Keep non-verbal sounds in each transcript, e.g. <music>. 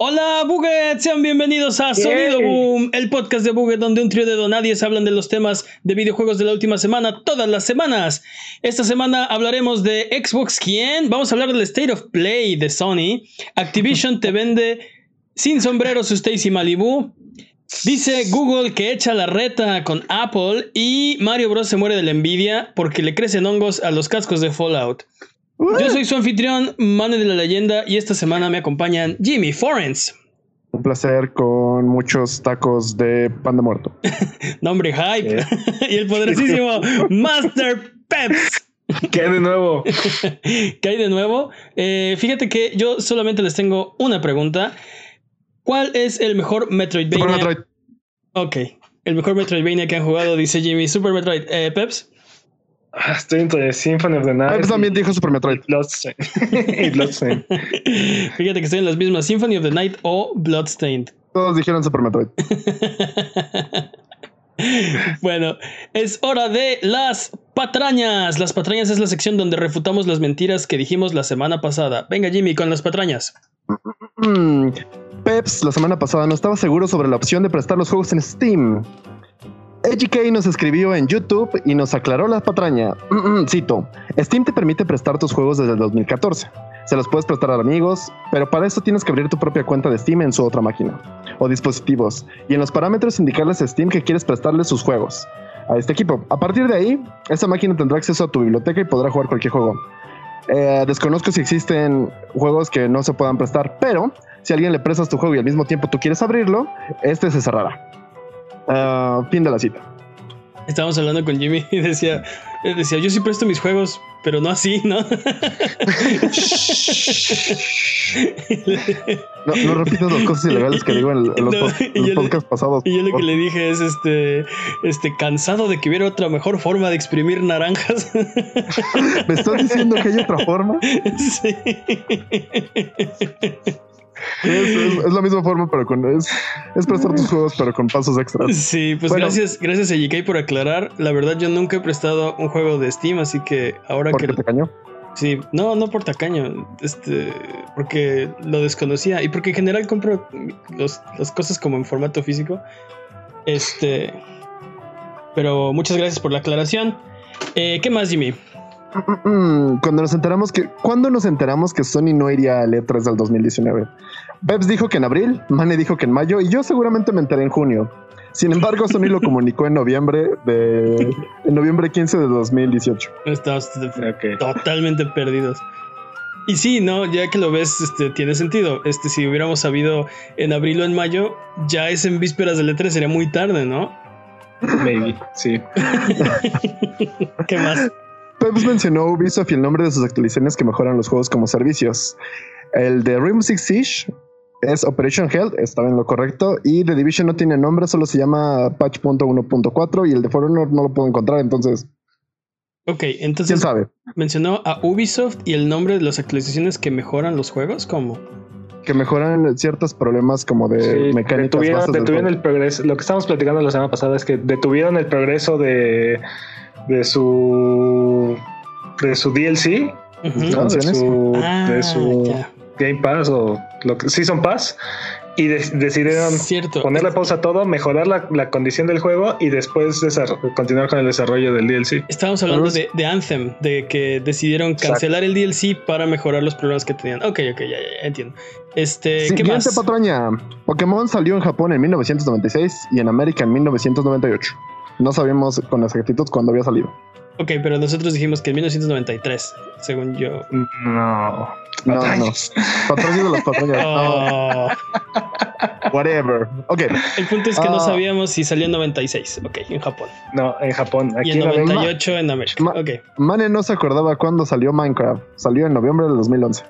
Hola Buget, sean bienvenidos a Sonido Boom, el podcast de Buget donde un trío de donadies hablan de los temas de videojuegos de la última semana, todas las semanas. Esta semana hablaremos de Xbox ¿quién? Vamos a hablar del State of Play de Sony. Activision te vende sin sombrero su Stacy Malibu. Dice Google que echa la reta con Apple y Mario Bros se muere de la envidia porque le crecen hongos a los cascos de Fallout. Yo soy su anfitrión, Mane de la Leyenda, y esta semana me acompañan Jimmy Forens. Un placer con muchos tacos de pan de muerto. <laughs> Nombre hype. <laughs> y el poderosísimo <laughs> Master Peps. ¿Qué hay de nuevo? ¿Qué hay de nuevo? Eh, fíjate que yo solamente les tengo una pregunta. ¿Cuál es el mejor Metroidvania? Super Metroid. Ok. El mejor Metroidvania que han jugado, dice Jimmy. Super Metroid. Eh, Peps. Ah, estoy entre Symphony of the Night. Peps también dijo Super Metroid. Bloodstained. y Bloodstained. <laughs> <laughs> Fíjate que estoy en las mismas Symphony of the Night o Bloodstained. <laughs> Todos dijeron Super Metroid. bueno, es hora de las patrañas. Las patrañas es la sección donde refutamos las mentiras que dijimos la semana pasada. Venga, Jimmy, con las patrañas. Mm, Peps la semana pasada no estaba seguro sobre la opción de prestar los juegos en Steam. EGK nos escribió en YouTube y nos aclaró la patraña. Mm, mm, cito, Steam te permite prestar tus juegos desde el 2014. Se los puedes prestar a amigos, pero para eso tienes que abrir tu propia cuenta de Steam en su otra máquina o dispositivos y en los parámetros indicarles a Steam que quieres prestarle sus juegos a este equipo. A partir de ahí, esa máquina tendrá acceso a tu biblioteca y podrá jugar cualquier juego. Eh, desconozco si existen juegos que no se puedan prestar, pero si alguien le prestas tu juego y al mismo tiempo tú quieres abrirlo, este se cerrará. Ah, fin de la cita. Estábamos hablando con Jimmy y decía, decía, yo sí presto mis juegos, pero no así, ¿no? <laughs> No, no repitas las cosas ilegales que digo en, en los, No, los le- podcasts pasados. Y yo lo que le dije es este, este, cansado de que hubiera otra mejor forma de exprimir naranjas. <laughs> ¿Me estás diciendo que hay otra forma? <laughs> sí. Es, es- es la misma forma, pero con. Es, es prestar tus juegos, pero con pasos extras. Sí, pues Bueno. gracias, gracias a JK por aclarar. La verdad, yo nunca he prestado un juego de Steam, así que ahora que te cañó. sí, no, no por tacaño, este, porque lo desconocía y porque en general compro los- las cosas como en formato físico. Este, pero muchas gracias por la aclaración. Eh, ¿Qué más, Jimmy? Mm, Cuando nos enteramos que. ¿Cuándo nos enteramos que Sony no iría al E3 del 2019? Bebs dijo que en abril, Mane dijo que en mayo y yo seguramente me enteré en junio. Sin embargo, Sony lo comunicó en noviembre de. En noviembre 15 de 2018. Estamos Ok. totalmente perdidos. Y sí, no, ya que lo ves, este, tiene sentido. Este, si hubiéramos sabido en abril o en mayo, ya es en vísperas del E3, sería muy tarde, ¿no? Maybe, sí. <laughs> ¿Qué más? Peps mencionó Ubisoft y el nombre de sus actualizaciones que mejoran los juegos como servicios. El de Rainbow Six Siege es Operation Hell, estaba en lo correcto, y The Division no tiene nombre, solo se llama patch.1.4 y el de For Honor no lo puedo encontrar, entonces, Ok, quién entonces sabe. mencionó a Ubisoft y el nombre de las actualizaciones que mejoran los juegos, ¿cómo? Que mejoran ciertos problemas como de Sí, mecánicas detuvieron, bases detuvieron el progreso. Lo que estábamos platicando la semana pasada es que detuvieron el progreso de, de su de su DLC, de su, Ah, de su ya. Game Pass o lo que Season Pass y de- decidieron Cierto. ponerle pausa a todo, mejorar la, la condición del juego y después continuar con el desarrollo del DLC. Estábamos hablando Pero de, de Anthem, de que decidieron cancelar el DLC para mejorar los problemas que tenían. Ok, ok, ya, ya, ya, entiendo. Este, ¿qué Siguiente más? patraña. Pokémon salió en Japón en 1996 y en América en 1998. No sabíamos con exactitud cuándo había salido. Ok, pero nosotros dijimos que en 1993, según yo. No. No, no. Patrañas. Patrañas de las patrañas. No, <laughs> Oh. <laughs> whatever. Ok. El punto es que no Ah. sabíamos si salió en 96, ok, en Japón. No, en Japón. Y Aquí en en América- 98 en América. Ma- Ok. Mane no se acordaba cuándo salió Minecraft. Salió en noviembre del 2011.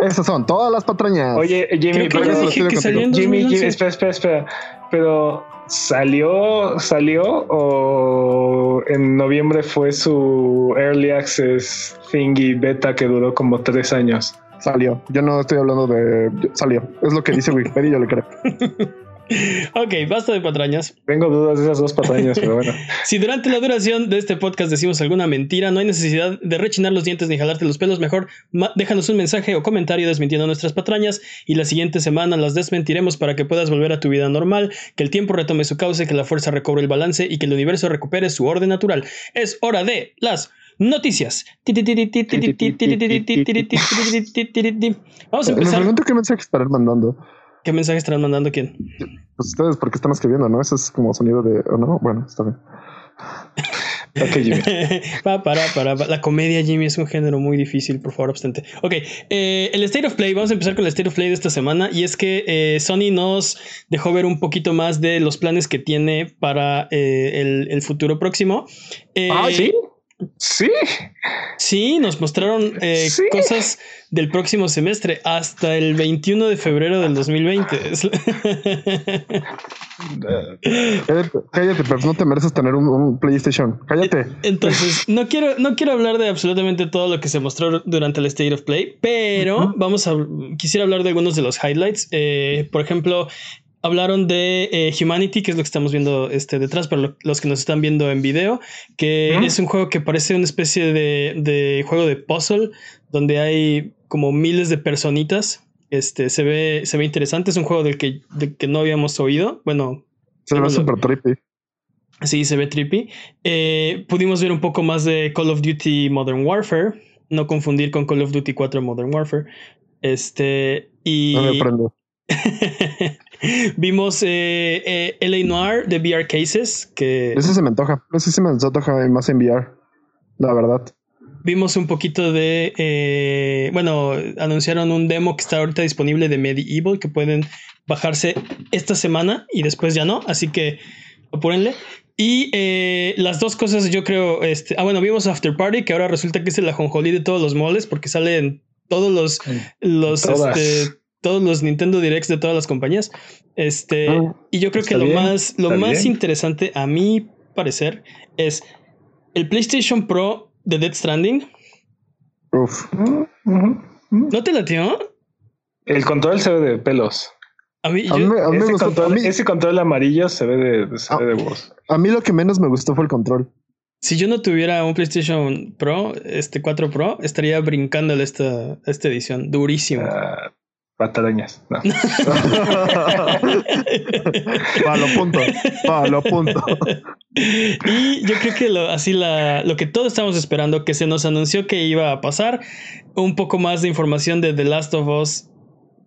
Esas son todas las patrañas. Oye, Jimmy, Creo que pero dije que salió en Jimmy, 2011. Jimmy, espera, espera, espera. Pero salió, salió o en noviembre fue su early access thingy beta que duró como tres años. Salió. Yo no estoy hablando de. Salió. Es lo que dice Wikipedia y yo le creo. <laughs> ok, basta de patrañas. Tengo dudas de esas dos patrañas, pero bueno. si durante la duración de este podcast decimos alguna mentira, no hay necesidad de rechinar los dientes ni jalarte los pelos. Mejor déjanos un mensaje o comentario desmintiendo nuestras patrañas y la siguiente semana las desmentiremos para que puedas volver a tu vida normal, que el tiempo retome su cauce, que la fuerza recobre el balance y que el universo recupere su orden natural. Es hora de las noticias. Vamos a empezar. Me pregunto qué mensaje estarán mandando. ¿Qué mensaje estarán mandando quién? Pues ustedes, porque están escribiendo, ¿no? Eso es como sonido de. ¿O no? Bueno, está bien. <laughs> ok, Jimmy. para, para, La comedia, Jimmy, es un género muy difícil, por favor, abstente. Ok, eh, el State of Play, vamos a empezar con el State of Play de esta semana. Y es que eh, Sony nos dejó ver un poquito más de los planes que tiene para eh, el, el, futuro próximo. ah, sí. Sí. Sí, nos mostraron eh, cosas del próximo semestre hasta el 21 de febrero del 2020. <laughs> cállate, pero no te mereces tener un, PlayStation. Cállate. Entonces, no quiero, no quiero hablar de absolutamente todo lo que se mostró durante el State of Play, pero vamos a. Quisiera hablar de algunos de los highlights. Eh, por ejemplo, hablaron de eh, Humanity, que es lo que estamos viendo este, detrás, para los que nos están viendo en video, que es un juego que parece una especie de, juego de puzzle, donde hay como miles de personitas. Este, se ve, se ve interesante, es un juego del que, que no habíamos oído. Bueno. Se ve súper trippy. Sí, se ve trippy. Eh, pudimos ver un poco más de Call of Duty Modern Warfare. No confundir con Call of Duty 4 Modern Warfare. Este. Y. No me prendo. <laughs> <laughs> Vimos eh, eh, LA Noir de VR Cases. Que... Ese se me antoja. Ese se me antoja más en VR. La verdad. Vimos un poquito de. Eh, bueno, anunciaron un demo que está ahorita disponible de Medieval que pueden bajarse esta semana y después ya no. Así que apúrenle. Y eh, las dos cosas, yo creo. Este, ah, bueno, vimos After Party, que ahora resulta que es el ajonjolí de todos los moles porque salen todos los. los este, todos los Nintendo Directs de todas las compañías. Este, ah, y yo creo que lo más, lo más interesante a mi parecer es el PlayStation Pro de Dead Stranding. Uf. ¿No te latió? El control se ve de pelos. A mí, ese, control, amarillo se ve de, se ve de voz. A mí lo que menos me gustó fue el control. Si yo no tuviera un PlayStation Pro, este 4 Pro, estaría brincándole esta, esta edición. Durísimo. Uh, Patarañas, no. <laughs> lo punto, lo punto. <laughs> Y yo creo que lo, así la, lo que todos estamos esperando, que se nos anunció que iba a pasar, un poco más de información de The Last of Us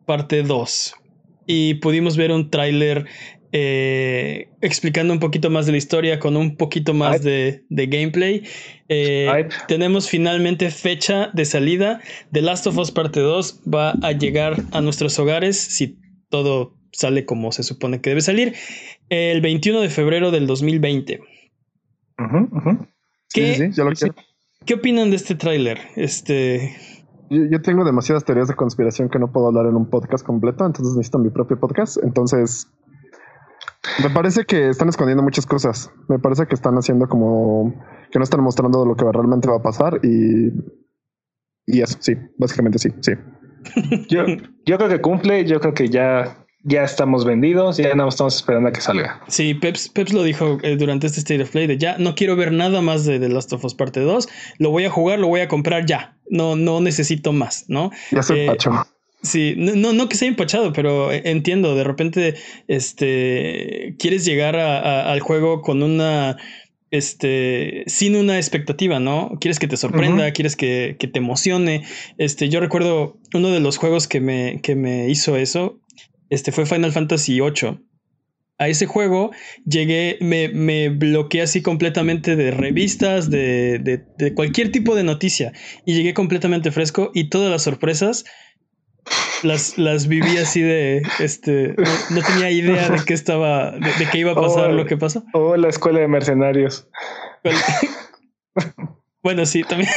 parte 2. Y pudimos ver un tráiler eh, explicando un poquito más de la historia con un poquito más de, gameplay. Eh, tenemos finalmente fecha de salida. The Last of Us Parte 2 va a llegar a nuestros hogares si todo sale como se supone que debe salir el 21 de febrero del 2020. ¿Qué, ¿Qué opinan de este tráiler? Este... Yo, tengo demasiadas teorías de conspiración que no puedo hablar en un podcast completo, entonces necesito mi propio podcast. Entonces, me parece que están escondiendo muchas cosas. Me parece que están haciendo como que no están mostrando lo que realmente va a pasar y, y eso, sí, básicamente sí, sí. <laughs> Yo, yo creo que cumple, yo creo que ya, ya estamos vendidos, ya no estamos esperando a que salga. Sí, Peps, Peps lo dijo eh, durante este State of Play de ya no quiero ver nada más de The Last of Us Parte 2, lo voy a jugar, lo voy a comprar ya, no, no necesito más, ¿no? Ya se eh, pacho. Sí, no, no que sea empachado, pero entiendo, de repente, este, quieres llegar al juego con una, este, sin una expectativa, ¿no? Quieres que te sorprenda, quieres que, que, te emocione. Este, yo recuerdo uno de los juegos que me, que me hizo eso, este, fue Final Fantasy VIII. A ese juego llegué, me, me bloqueé así completamente de revistas, de, de, de cualquier tipo de noticia, y llegué completamente fresco y todas las sorpresas las, las viví así de, este, no, tenía idea de qué estaba, de, qué iba a pasar lo que pasó. O la escuela de mercenarios. Bueno, sí, también.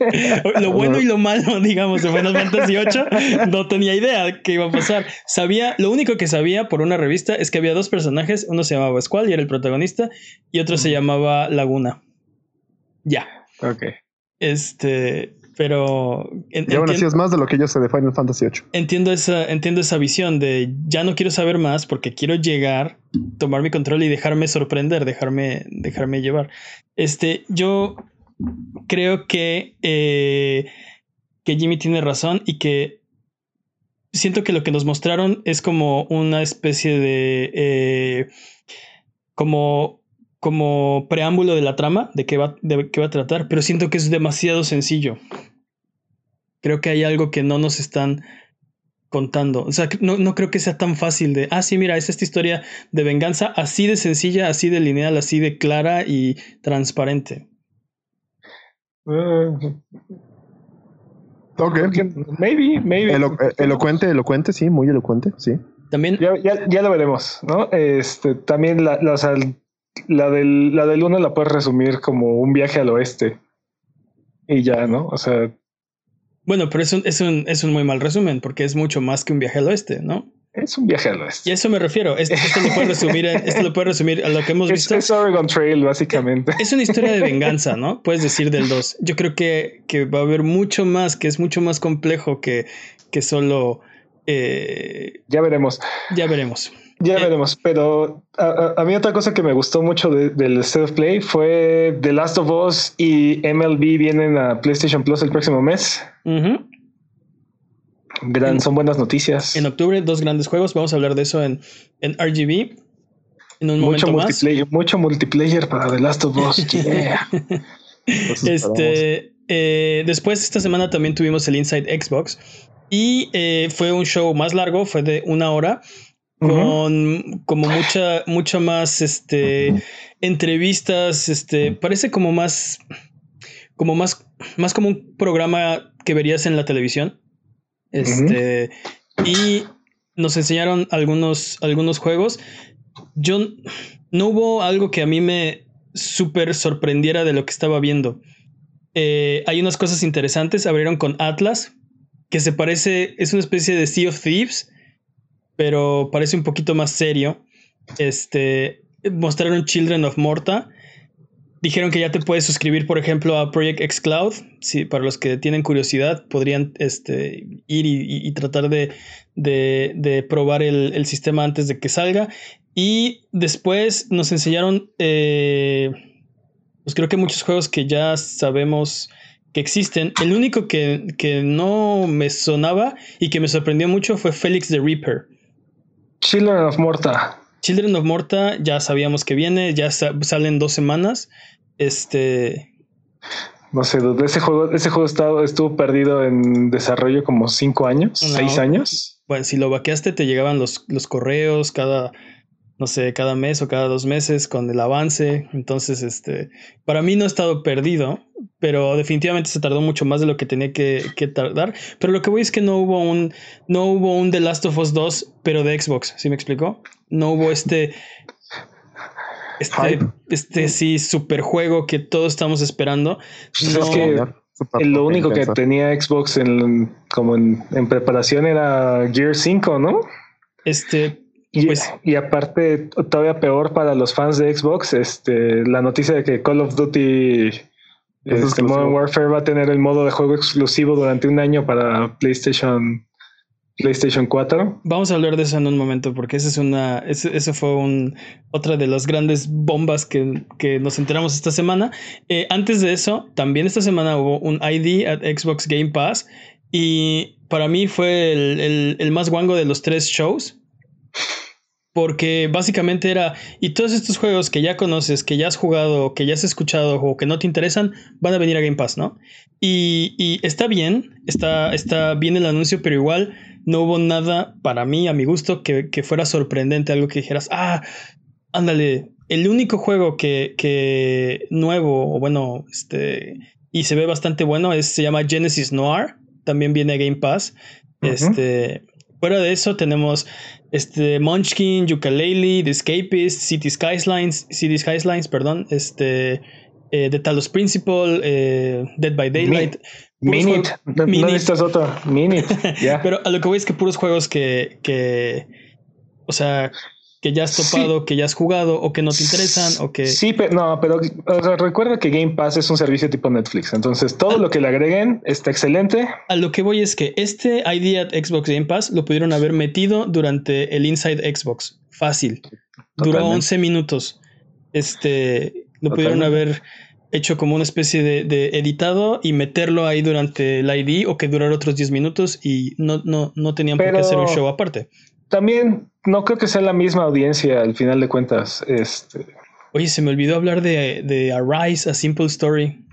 <laughs> lo bueno y lo malo, digamos, de Final Fantasy VIII, no tenía idea de qué iba a pasar. Sabía, lo único que sabía por una revista es que había dos personajes, uno se llamaba Squall y era el protagonista, y otro se llamaba Laguna. Ya. Ok. Este, Pero. y aún así es más de lo que yo sé de Final Fantasy VIII. Entiendo esa, entiendo esa visión de ya no quiero saber más porque quiero llegar, tomar mi control y dejarme sorprender, dejarme, dejarme llevar. Este, yo creo que, eh, que Jimmy tiene razón y que siento que lo que nos mostraron es como una especie de. Eh, como como preámbulo de la trama, de qué, va, de qué va a tratar, pero siento que es demasiado sencillo. Creo que hay algo que no nos están contando. O sea, no, no, creo que sea tan fácil de, ah, sí, mira, es esta historia de venganza así de sencilla, así de lineal, así de clara y transparente. Uh, ok. Maybe, maybe. Eh, elocuente, elocuente, sí, muy elocuente, sí. También. Ya, ya, ya lo veremos, ¿no? Este, también la, la, la del, la del uno la puedes resumir como un viaje al oeste. Y ya, ¿no? O sea. Bueno, pero es un, es un, es un muy mal resumen, porque es mucho más que un viaje al oeste, ¿no? Es un viaje al oeste. Y a eso me refiero. Esto, lo puede resumir, esto lo resumir a lo que hemos visto. Es, Oregon Trail, básicamente. Es una historia de venganza, ¿no? Puedes decir del 2. Yo creo que, que, va a haber mucho más, que es mucho más complejo que, que solo. Eh, ya veremos. Ya veremos. Ya eh, veremos, pero a, mí otra cosa que me gustó mucho del State of Play fue The Last of Us y MLB vienen a PlayStation Plus el próximo mes. Gran, son buenas noticias. En octubre, dos grandes juegos. Vamos a hablar de eso en, en RGB. En un mucho multiplayer, mucho multiplayer para The Last of Us. <laughs> este, eh, después, esta semana también tuvimos el Inside Xbox. Y eh, fue un show más largo, fue de una hora con como mucha, mucha más este entrevistas. Este parece como más, como más, más como un programa que verías en la televisión. Este, y nos enseñaron algunos, algunos juegos. Yo no hubo algo que a mí me súper sorprendiera de lo que estaba viendo. Eh, hay unas cosas interesantes. Abrieron con Atlas, que se parece, es una especie de Sea of Thieves pero parece un poquito más serio. Este, mostraron Children of Morta. Dijeron que ya te puedes suscribir, por ejemplo, a Project X Cloud. Sí, para los que tienen curiosidad, podrían este, ir y, tratar de, de, probar el, sistema antes de que salga. Y después nos enseñaron, eh, pues creo que muchos juegos que ya sabemos que existen. El único que, que no me sonaba y que me sorprendió mucho fue Felix the Reaper. Children of Morta. Children of Morta ya sabíamos que viene, ya salen dos semanas. Este. No sé, ese juego, ese juego estuvo perdido en desarrollo como cinco años, seis años. Bueno, si lo vaqueaste, te llegaban los, los correos cada, no sé, cada mes o cada dos meses con el avance. Entonces, este, para mí no ha estado perdido, pero definitivamente se tardó mucho más de lo que tenía que, tardar. Pero lo que voy es que no hubo un, no hubo un The Last of Us 2, pero de Xbox, ¿sí me explicó? No hubo este, este, este sí, super juego que todos estamos esperando. Pues es que lo único que tenía Xbox en, como en, en preparación era Gear 5, ¿no? Este, y, pues, y aparte, todavía peor para los fans de Xbox, este, la noticia de que Call of Duty este, Modern Warfare va a tener el modo de juego exclusivo durante un año para PlayStation PlayStation 4. Vamos a hablar de eso en un momento, porque esa es una. Eso, fue un, otra de las grandes bombas que, nos enteramos esta semana. Eh, antes de eso, también esta semana hubo un ID at Xbox Game Pass. Y para mí fue el, el más guango de los tres shows porque básicamente era, y todos estos juegos que ya conoces, que ya has jugado, que ya has escuchado o que no te interesan, van a venir a Game Pass, ¿no? Y, está bien, está, está bien el anuncio, pero igual no hubo nada para mí, a mi gusto, que, fuera sorprendente, algo que dijeras, ah, ándale, el único juego que, que nuevo, o bueno, este, y se ve bastante bueno, es, se llama Genesis Noir, también viene a Game Pass. Este, fuera de eso tenemos este, Munchkin, Yooka-Laylee, The Escapist, City Skylines, City Skylines, perdón, este, eh, The Talos Principle, eh, Dead by Daylight. Minute, <laughs> no, Minute. otro, Minute, <laughs> Pero a lo que voy es que puros juegos que, que, o sea, que ya has topado, que ya has jugado o que no te interesan o que... Sí, pero no, pero recuerda que Game Pass es un servicio tipo Netflix, entonces todo lo que le agreguen está excelente. A lo que voy es que este ID at Xbox Game Pass lo pudieron haber metido durante el Inside Xbox. Fácil. Duró 11 minutos. Este, lo pudieron haber hecho como una especie de, editado y meterlo ahí durante el ID o que durara otros 10 minutos y no, no, no tenían por qué hacer un show aparte. También no creo que sea la misma audiencia al final de cuentas. Este. Oye, se me olvidó hablar de, de Arise, A Simple Story.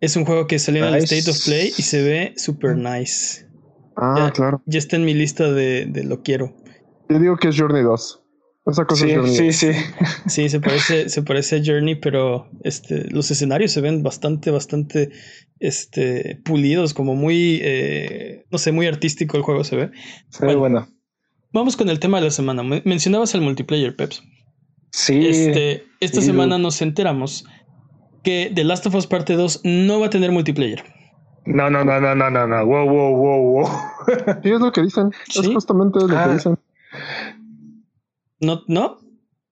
Es un juego que salió en el State of Play y se ve super nice. Ah, claro. Ya está en mi lista de, de lo quiero. Yo digo que es Journey 2. Esa cosa sí, sí, sí. Sí, se parece, se parece a Journey, pero este, los escenarios se ven bastante, bastante este, pulidos, como muy, eh, no sé, muy artístico el juego se ve. Se ve bueno. Vamos con el tema de la semana. Mencionabas el multiplayer, Peps. Sí. Este, esta semana nos enteramos que The Last of Us Parte 2 no va a tener multiplayer. No, no, no, no, no, no, no. Wow, wow, wow, wow. sí, es lo que dicen. Es justamente lo que ah. dicen. ¿No? ¿No?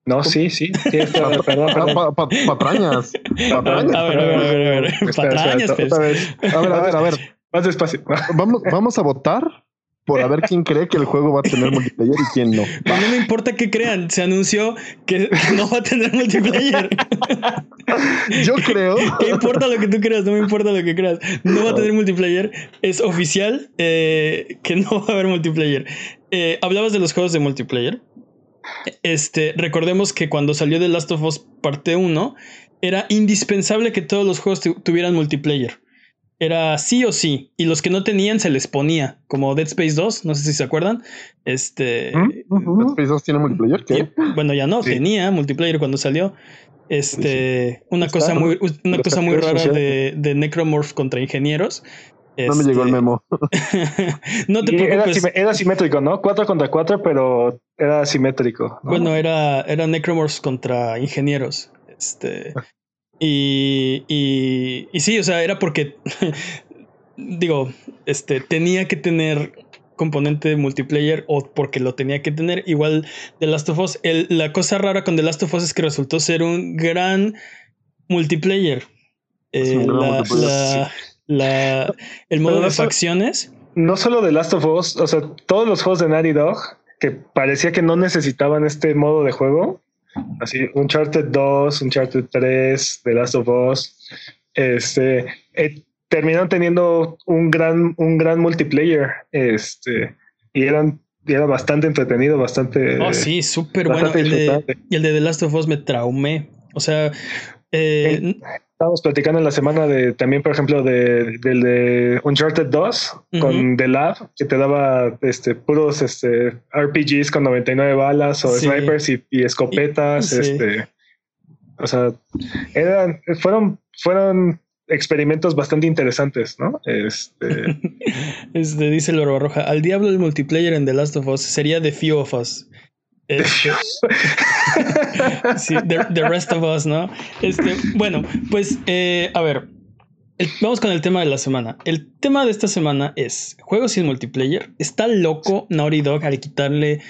No, sí, sí. perdón, perdón. patrañas. <laughs> patrañas. A ver, a ver, a ver. A ver. patrañas, A ver, a ver, a ver. Más despacio. <laughs> Vamos, vamos a votar por a ver quién cree que el juego va a tener multiplayer y quién no. A no me importa que crean, se anunció que no va a tener multiplayer. <laughs> Yo creo. ¿Qué importa lo que tú creas? No me importa lo que creas. No va a tener multiplayer. Es oficial eh, que no va a haber multiplayer. Eh, Hablabas de los juegos de multiplayer. Este, recordemos que cuando salió The Last of Us parte 1, era indispensable que todos los juegos tuvieran multiplayer. Era sí o sí. Y los que no tenían se les ponía. Como Dead Space 2, no sé si se acuerdan. Este. ¿Mm? Dead Space 2 tiene multiplayer. bueno, ya no, tenía multiplayer cuando salió. Este. Una cosa muy, una cosa muy rara de, de Necromorph contra ingenieros. No me llegó el este, memo. <laughs> no te preocupes. Era, simétrico, ¿no? 4 contra 4, pero era simétrico. Bueno, era, era Necromorphs contra ingenieros. Este. Y, y, y sí, o sea, era porque. <laughs> digo, este, tenía que tener componente multiplayer o porque lo tenía que tener. Igual The Last of Us. la cosa rara con The Last of Us es que resultó ser un gran multiplayer. Eh, la, la, el modo de facciones. No solo de Last of Us, o sea, todos los juegos de Naughty Dog que parecía que no necesitaban este modo de juego. Así, Uncharted 2, Uncharted 3, The Last of Us, este, eh, terminaron teniendo un gran, un gran multiplayer, este, y eran, era bastante entretenido, bastante. Oh, sí, súper bueno. y el de The Last of Us me traumé. O sea, eh, Estábamos platicando en la semana de también, por ejemplo, de, del de Uncharted 2 con The Lab, que te daba este, puros este, RPGs con 99 balas o snipers y, escopetas. este, o sea, eran, fueron, fueron experimentos bastante interesantes, ¿no? Este, <laughs> este dice Loro Roja, al diablo el multiplayer en The Last of Us sería The Few of Us. Sí, the, Rest of Us, ¿no? Este, bueno, pues, eh, a ver, vamos con el tema de la semana. El tema de esta semana es juegos sin multiplayer. Está loco Naughty Dog al quitarle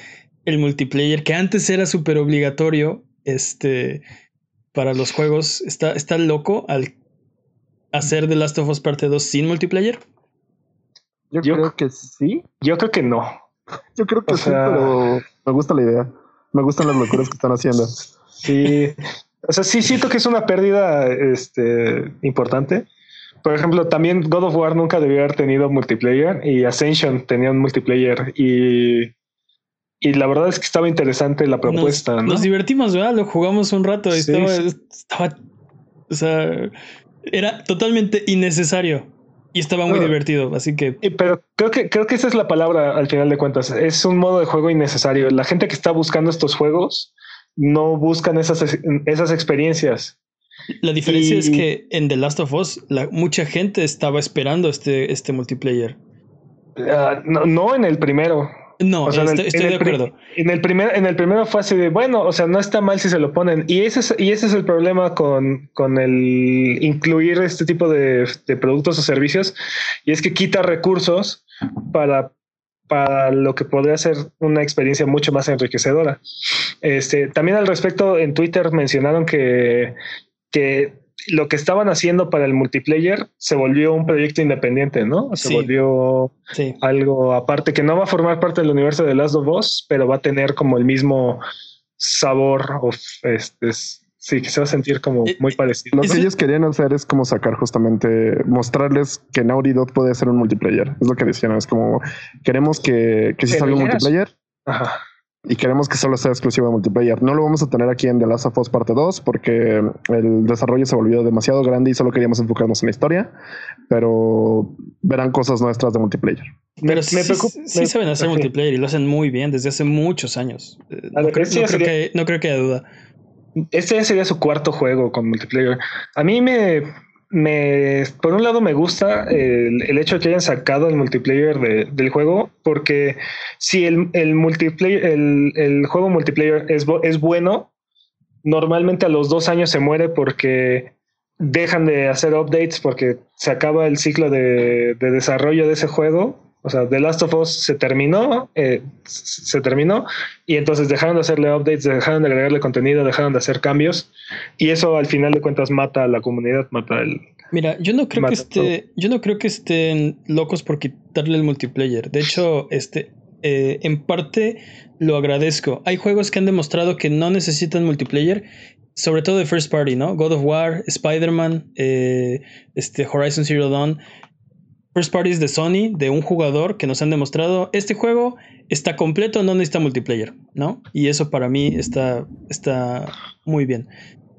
el multiplayer que antes era súper obligatorio este, para los juegos. Está, está loco al hacer The Last of Us parte 2 sin multiplayer. Yo, creo que sí. Yo creo que no. Yo creo que sí, pero me gusta la idea. Me gustan las locuras que están haciendo. Sí. O sea, sí siento que es una pérdida este, importante. Por ejemplo, también God of War nunca debió haber tenido multiplayer y Ascension tenía un multiplayer y, y la verdad es que estaba interesante la propuesta. Nos, divertimos, ¿verdad? Lo jugamos un rato y estaba, estaba, o sea, era totalmente innecesario. Y estaba muy divertido, así que. Pero creo que creo que esa es la palabra al final de cuentas. Es un modo de juego innecesario. La gente que está buscando estos juegos no buscan esas, esas experiencias. La diferencia es que en The Last of Us la, mucha gente estaba esperando este, este multiplayer. Ah, no, no en el primero. No, estoy, de acuerdo. En el, primer, en el primero fue así de, bueno, o sea, no está mal si se lo ponen. Y ese es, y ese es el problema con, con el incluir este tipo de, productos o servicios. Y es que quita recursos para, para lo que podría ser una experiencia mucho más enriquecedora. Este, también al respecto, en Twitter mencionaron que, que lo que estaban haciendo para el multiplayer se volvió un proyecto independiente, ¿no? Se volvió algo aparte que no va a formar parte del universo de Last of Us, pero va a tener como el mismo sabor of, este, Sí, que se va a sentir como muy parecido. Lo que ellos querían hacer es como sacar justamente, mostrarles que Naughty Dog puede ser un multiplayer. Es lo que decían. Es como queremos que, que sí salga un multiplayer. Ajá. Y queremos que solo sea exclusivo de multiplayer. No lo vamos a tener aquí en The Last of Us parte 2 porque el desarrollo se volvió demasiado grande y solo queríamos enfocarnos en la historia. Pero verán cosas nuestras de multiplayer. Pero sí, sí, saben hacer multiplayer y lo hacen muy bien desde hace muchos años. no, creo, que, no creo que haya duda. Este sería su cuarto juego con multiplayer. A mí me, me por un lado me gusta el, hecho de que hayan sacado el multiplayer del juego, porque si el, el multiplayer, el, juego multiplayer es, es bueno, normalmente a los dos años se muere porque dejan de hacer updates porque se acaba el ciclo de, de desarrollo de ese juego o sea, The Last of Us se terminó, eh, se terminó, y entonces dejaron de hacerle updates, dejaron de agregarle contenido, dejaron de hacer cambios, y eso al final de cuentas mata a la comunidad, mata el. Mira, yo no creo que esté, yo no creo que estén locos por quitarle el multiplayer. De hecho, este, eh, en parte lo agradezco. Hay juegos que han demostrado que no necesitan multiplayer sobre todo de first party, ¿no? God of War, Spider-Man, eh, este Horizon Zero Dawn first parties de Sony, de un jugador que nos han demostrado, este juego está completo, no necesita multiplayer, ¿no? Y eso para mí está, está muy bien.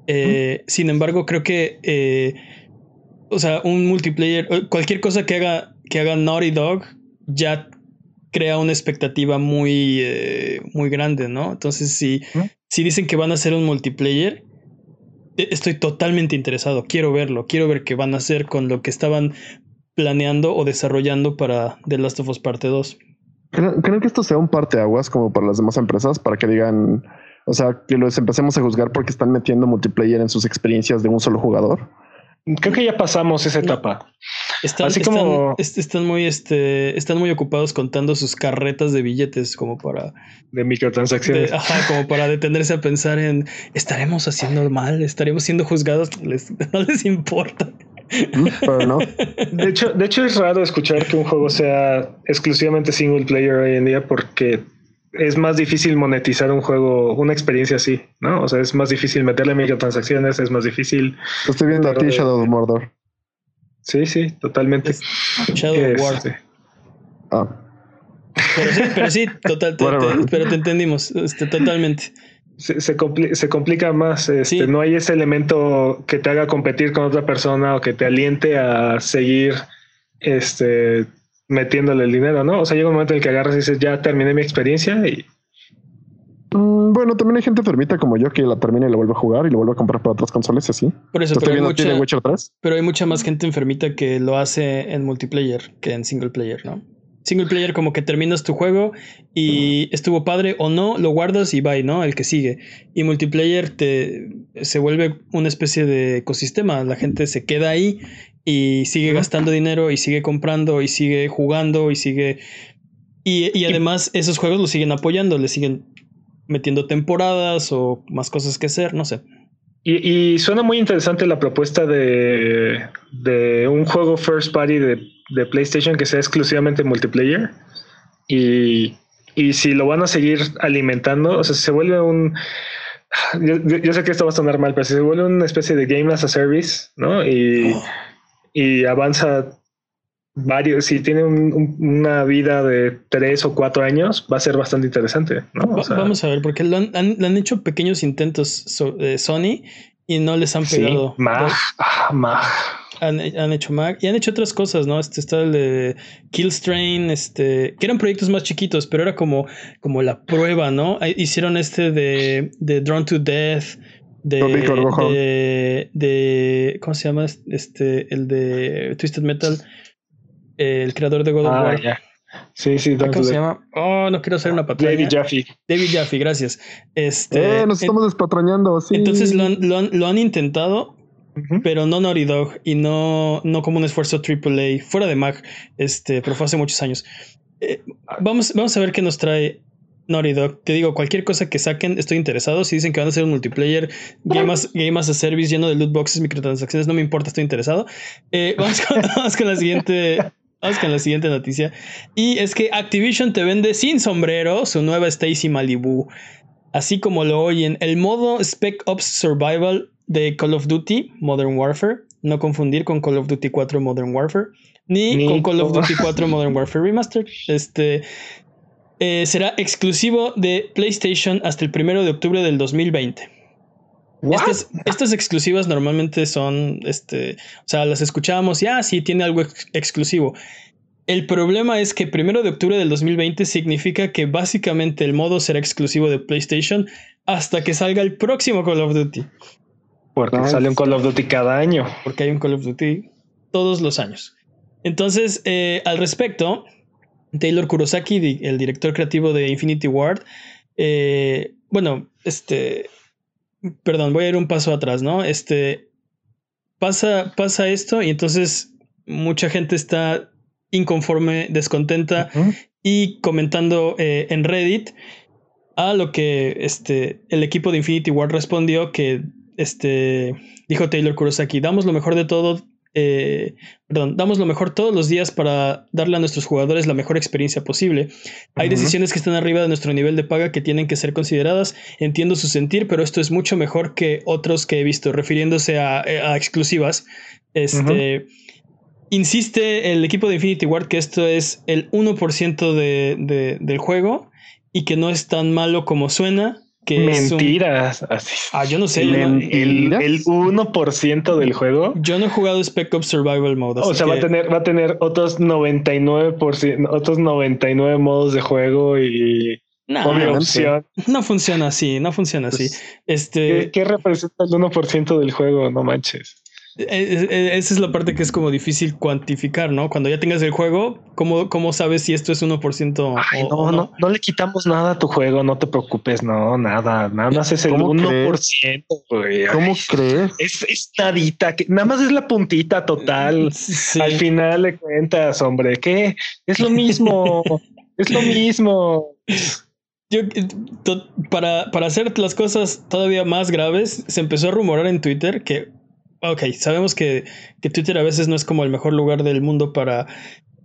Eh, sin embargo, creo que, eh, o sea, un multiplayer, eh, cualquier cosa que haga, que haga Naughty Dog ya crea una expectativa muy, muy grande, ¿no? Entonces, si, si dicen que van a hacer un multiplayer, e, estoy totalmente interesado, quiero verlo, quiero ver qué van a hacer con lo que estaban planeando o desarrollando para The Last of Us Parte 2. ¿Creen, que esto sea un parteaguas como para las demás empresas? Para que digan, o sea, que los empecemos a juzgar porque están metiendo multiplayer en sus experiencias de un solo jugador. Creo que ya pasamos esa etapa. Están, Así como están, muy este están muy ocupados contando sus carretas de billetes como para de microtransacciones. ajá, como para detenerse a pensar en estaremos haciendo mal, estaremos siendo juzgados, <laughs> no les importa. De hecho, de hecho, es raro escuchar que un juego sea exclusivamente single player hoy en día porque es más difícil monetizar un juego, una experiencia así, ¿no? O sea, es más difícil meterle microtransacciones, es más difícil. Estoy viendo a ti, Shadow of Mordor. Sí, sí, totalmente. Shadow of War. Este. Ah. Pero sí, pero sí, total, pero te entendimos, este, totalmente se, se, complica más. Este, No hay ese elemento que te haga competir con otra persona o que te aliente a seguir este, metiéndole el dinero, ¿no? O sea, llega un momento en el que agarras y dices, ya terminé mi experiencia y. Mm, bueno, también hay gente enfermita como yo que la termina y la vuelve a jugar y lo vuelve a comprar para otras consolas así. Por eso, pero hay, mucha, pero hay mucha más gente enfermita que lo hace en multiplayer que en single player, ¿no? Single player como que terminas tu juego y estuvo padre o no, lo guardas y bye, ¿no? El que sigue. Y multiplayer te se vuelve una especie de ecosistema, la gente se queda ahí y sigue gastando dinero y sigue comprando y sigue jugando y sigue y, y además esos juegos lo siguen apoyando, le siguen metiendo temporadas o más cosas que hacer, no sé. Y, suena muy interesante la propuesta de, de un juego first party de de PlayStation que sea exclusivamente multiplayer. Y, y si lo van a seguir alimentando, o sea, se vuelve un. Yo, sé que esto va a sonar mal, pero si se vuelve una especie de game as a service, ¿no? Y, oh. y avanza varios, si tiene una vida de tres o cuatro años, va a ser bastante interesante, ¿no? vamos a ver, porque lo han, han, hecho pequeños intentos de Sony y no les han pegado. Sí, Mag, ah, Han, hecho Mag y han hecho otras cosas, ¿no? Este está el de Killstrain, este, que eran proyectos más chiquitos, pero era como, como la prueba, ¿no? Hicieron este de, de Drawn to Death, de, de, de, ¿cómo se llama? Este, el de Twisted Metal, el creador de God of ah, War. Sí, sí, ¿Cómo se llama? Oh, no quiero hacer una patraña. David Jaffe. David Jaffe, gracias. Este, eh, nos estamos despatrañando, sí. Entonces lo han, lo han, intentado, pero no Naughty Dog y no, no como un esfuerzo AAA, fuera de Mac, este, pero fue hace muchos años. eh, vamos, vamos a ver qué nos trae Naughty Dog. Te digo, cualquier cosa que saquen, estoy interesado. Si dicen que van a hacer un multiplayer, Game as, game as a Service lleno de loot boxes, microtransacciones, no me importa, estoy interesado. Eh, <laughs> vamos, con, vamos, con, la siguiente. Vamos con la siguiente noticia. Y es que Activision te vende sin sombrero su nueva Stacy Malibu. Así como lo oyen, el modo Spec Ops Survival de Call of Duty Modern Warfare. No confundir con Call of Duty 4 Modern Warfare. Ni, ni con Call of Duty 4 Modern <laughs> Warfare Remastered. Este eh, será exclusivo de PlayStation hasta el primero de octubre del 2020. Estas, estas, exclusivas normalmente son, este, o sea, las escuchamos y, ah, sí, tiene algo ex exclusivo. El problema es que primero de octubre del 2020 significa que básicamente el modo será exclusivo de PlayStation hasta que salga el próximo Call of Duty. Porque nice. sale un Call of Duty cada año. Porque hay un Call of Duty todos los años. Entonces, eh, al respecto, Taylor Kurosaki, el director creativo de Infinity Ward, eh, bueno, este, perdón, voy a ir un paso atrás, ¿no? Este, pasa, pasa esto y entonces mucha gente está inconforme, descontenta uh -huh. y comentando eh, en Reddit a lo que este, el equipo de Infinity Ward respondió que este, dijo Taylor Kurosaki, damos lo mejor de todo, eh, perdón, damos lo mejor todos los días para darle a nuestros jugadores la mejor experiencia posible. Hay uh -huh. decisiones que están arriba de nuestro nivel de paga que tienen que ser consideradas. Entiendo su sentir, pero esto es mucho mejor que otros que he visto, refiriéndose a, a exclusivas. Este. Uh -huh. Insiste el equipo de Infinity Ward que esto es el 1% de, de, del juego y que no es tan malo como suena. Que Mentiras. Un... Así. Ah, yo no sé. El, el, el 1% del juego. Yo no he jugado Spec Ops Survival Mode. O sea, que... va, a tener, va a tener otros 99%, otros 99 modos de juego y. No, opción. no funciona así, no funciona así. Pues, ¿qué, este... ¿Qué representa el 1% del juego? No manches. Eh, eh, esa es la parte que es como difícil cuantificar, ¿no? Cuando ya tengas el juego, ¿cómo, cómo sabes si esto es 1%? Ay, no, o no, no, no, le quitamos nada a tu juego, no te preocupes, no, nada, nada más es el 1%, güey. ¿Cómo crees? Es, es nadita, que nada más es la puntita total. Sí. Al final le cuentas, hombre, que es lo mismo, <laughs> es lo mismo. Yo, para, para hacer las cosas todavía más graves, se empezó a rumorar en Twitter que ok, sabemos que, que, Twitter a veces no es como el mejor lugar del mundo para,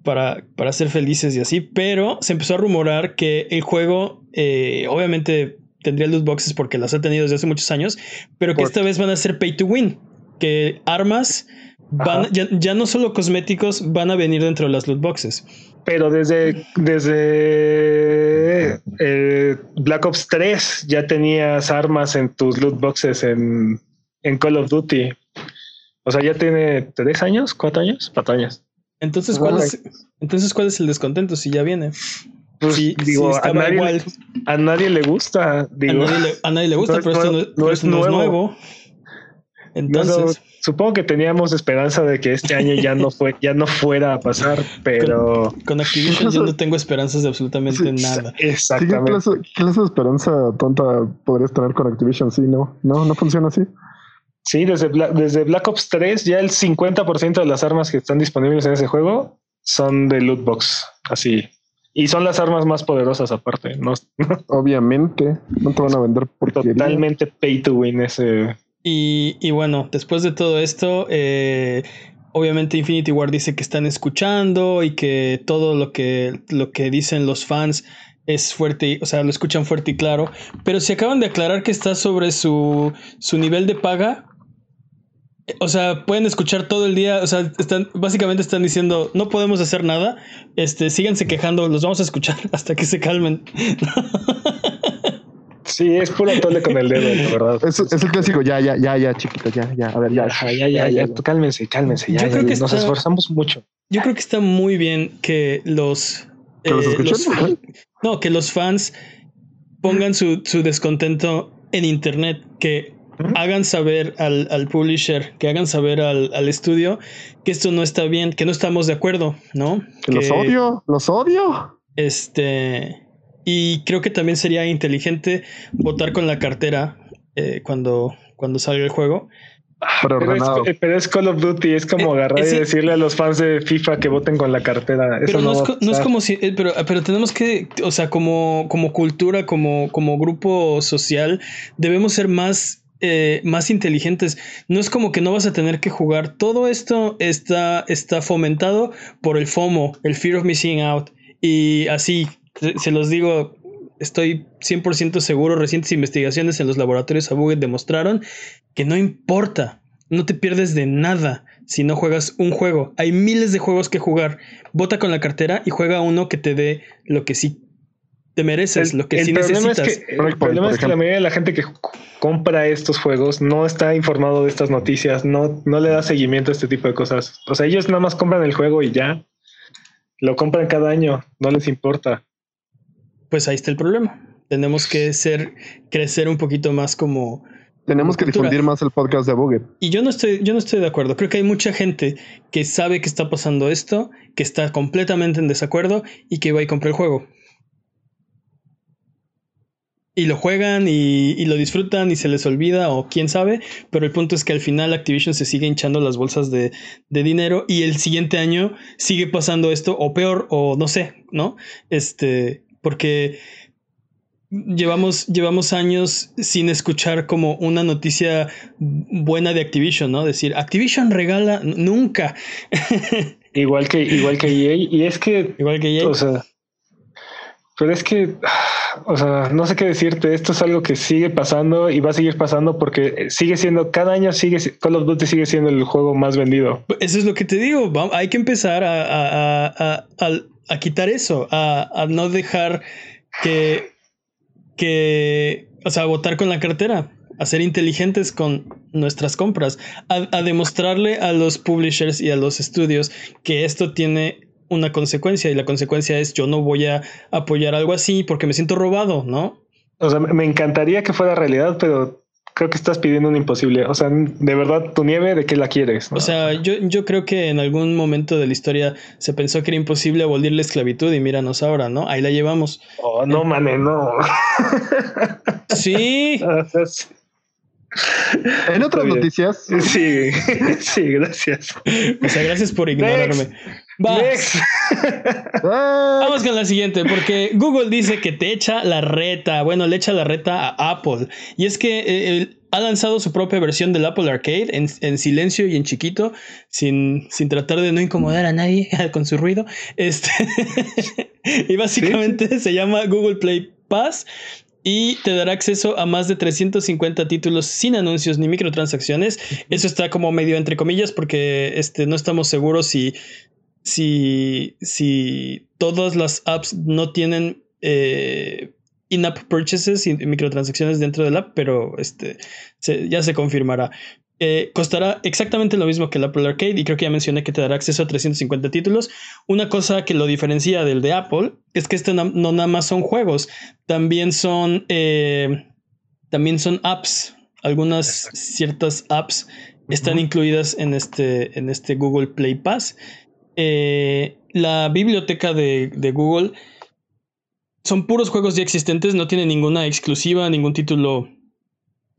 para, para ser felices y así, pero se empezó a rumorar que el juego, eh, obviamente tendría loot boxes porque las ha tenido desde hace muchos años, pero que Por... esta vez van a ser pay to win, que armas, van, ya, ya, no solo cosméticos, van a venir dentro de las loot boxes. Pero desde, desde eh, Black Ops 3 ya tenías armas en tus loot boxes en, en Call of Duty. O sea, ya tiene tres años, cuatro años, cuatro años. Entonces, ¿cuál es, entonces, ¿cuál es el descontento si ya viene? Pues, si, digo, si a, nadie, igual. a nadie le gusta. Digo, a, nadie le, a nadie le gusta, no, pero esto no, no, es, nuevo. es nuevo. Entonces, supongo que teníamos esperanza de que este año ya no fue, ya no fuera a pasar, pero con, con Activision yo no tengo esperanzas de absolutamente sí, nada. Exactamente. ¿Qué clase, ¿Qué clase de esperanza tonta podrías tener con Activision? Sí, no, no, no funciona así. Sí, desde Black, desde Black Ops 3 ya el 50% de las armas que están disponibles en ese juego son de loot box, así. Y son las armas más poderosas aparte, ¿no? <laughs> Obviamente, no te van a vender por Totalmente pay to win ese. Y, y bueno, después de todo esto, eh, obviamente Infinity Ward dice que están escuchando y que todo lo que, lo que dicen los fans es fuerte, o sea, lo escuchan fuerte y claro, pero se acaban de aclarar que está sobre su, su nivel de paga o sea, pueden escuchar todo el día, o sea, están, básicamente están diciendo, no podemos hacer nada, este, síganse quejando, los vamos a escuchar <laughs> hasta que se calmen. <laughs> Sí, es puro tole con el dedo, la verdad. Es, es, el clásico, ya, ya, ya, ya, chiquito, ya, ya, a ver, ya, ya, ya, ya, ya, ya cálmense, cálmense, ya, yo creo ya, que nos está, esforzamos mucho. Yo creo que está muy bien que los... ¿Que los, eh, los no, que los fans pongan su, su descontento en internet, que hagan saber al, al, publisher, que hagan saber al, al, estudio que esto no está bien, que no estamos de acuerdo, ¿no? Que, que los odio, los odio. Este. Y creo que también sería inteligente votar con la cartera eh, cuando, cuando salga el juego. Pero es, Call of Duty, es como eh, agarrar y decirle a los fans de FIFA que voten con la cartera. pero no, es, como si, eh, pero, pero tenemos que, o sea, como, como cultura, como, como grupo social, debemos ser más eh, más inteligentes. No es como que no vas a tener que jugar. Todo esto está, está fomentado por el FOMO, el Fear of Missing Out. Y así, se los digo, estoy 100% seguro, recientes investigaciones en los laboratorios Abuget demostraron que no importa, no te pierdes de nada si no juegas un juego. Hay miles de juegos que jugar. Vota con la cartera y juega uno que te dé lo que sí te mereces, lo que sí necesitas. el problema es que la mayoría de la gente que compra estos juegos no está informado de estas noticias, no, no le da seguimiento a este tipo de cosas. O sea, ellos nada más compran el juego y ya. Lo compran cada año, no les importa pues ahí está el problema. Tenemos que ser, crecer un poquito más como... Tenemos que difundir más el podcast de Buget. Y yo no estoy, yo no estoy de acuerdo. Creo que hay mucha gente que sabe que está pasando esto, que está completamente en desacuerdo y que va y compra el juego. Y lo juegan y, lo disfrutan y se les olvida o quién sabe, pero el punto es que al final Activision se sigue hinchando las bolsas de, de dinero y el siguiente año sigue pasando esto o peor o no sé, ¿no? Este, porque llevamos, llevamos años sin escuchar como una noticia buena de Activision, ¿no? Decir, Activision regala nunca. <laughs> igual que, igual que EA. Y es que. Igual que EA. O sea. Pero es que, o sea, no sé qué decirte. Esto es algo que sigue pasando y va a seguir pasando porque sigue siendo, cada año sigue, Call of Duty sigue siendo el juego más vendido. Eso es lo que te digo. Hay que empezar a, a a quitar eso, a, no dejar que, que, o sea, votar con la cartera, a ser inteligentes con nuestras compras, a, demostrarle a los publishers y a los estudios que esto tiene una consecuencia y la consecuencia es yo no voy a apoyar algo así porque me siento robado, ¿no? O sea, me encantaría que fuera realidad, pero creo que estás pidiendo un imposible. O sea, de verdad, tu nieve, ¿de qué la quieres? O sea, yo, yo creo que en algún momento de la historia se pensó que era imposible abolir la esclavitud y míranos ahora, ¿no? Ahí la llevamos. Oh, no, mané, no. <laughs> <laughs> Sí. en otras noticias. Sí, <laughs> sí, gracias. O sea, gracias por ignorarme. <laughs> Vamos con la siguiente, porque Google dice que te echa la reta. Bueno, le echa la reta a Apple. Y es que eh, ha lanzado su propia versión del Apple Arcade en, silencio y en chiquito, sin, sin, tratar de no incomodar a nadie <laughs> con su ruido. Este <laughs> y básicamente se llama Google Play Pass y te dará acceso a más de 350 títulos sin anuncios ni microtransacciones. Eso está como medio entre comillas porque este, no estamos seguros si si, si todas las apps no tienen eh, in-app purchases y microtransacciones dentro del app, pero este, ya se confirmará. Eh, costará exactamente lo mismo que el Apple Arcade y creo que ya mencioné que te dará acceso a 350 títulos. Una cosa que lo diferencia del de Apple es que este no, nada más son juegos, también son, eh, también son apps. Algunas ciertas apps están incluidas en este, en este Google Play Pass eh, la biblioteca de, Google son puros juegos ya existentes, no tiene ninguna exclusiva, ningún título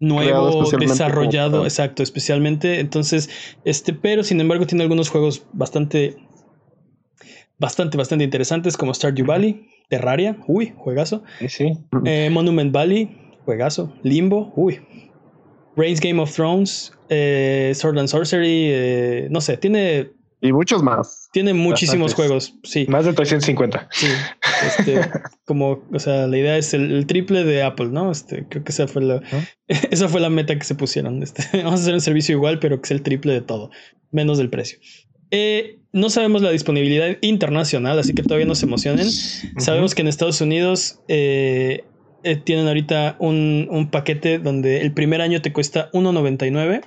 nuevo, desarrollado, exacto, especialmente. Entonces, este, pero sin embargo tiene algunos juegos bastante, bastante, bastante interesantes como Stardew Valley, Terraria, uy, juegazo. Sí. Eh, Monument Valley, juegazo. Limbo, uy. Reigns Game of Thrones, eh, Sword and Sorcery, no sé, tiene y muchos más. Tiene muchísimos juegos, sí. Más de 350. Sí. Este, <laughs> como, o sea, la idea es el, triple de Apple, ¿no? Este, creo que esa fue la, <laughs> esa fue la meta que se pusieron. Este, <laughs> vamos a hacer un servicio igual, pero que sea el triple de todo, menos del precio. Eh, no sabemos la disponibilidad internacional, así que todavía no se emocionen. Sabemos que en Estados Unidos eh, eh, tienen ahorita un, un paquete donde el primer año te cuesta 1.99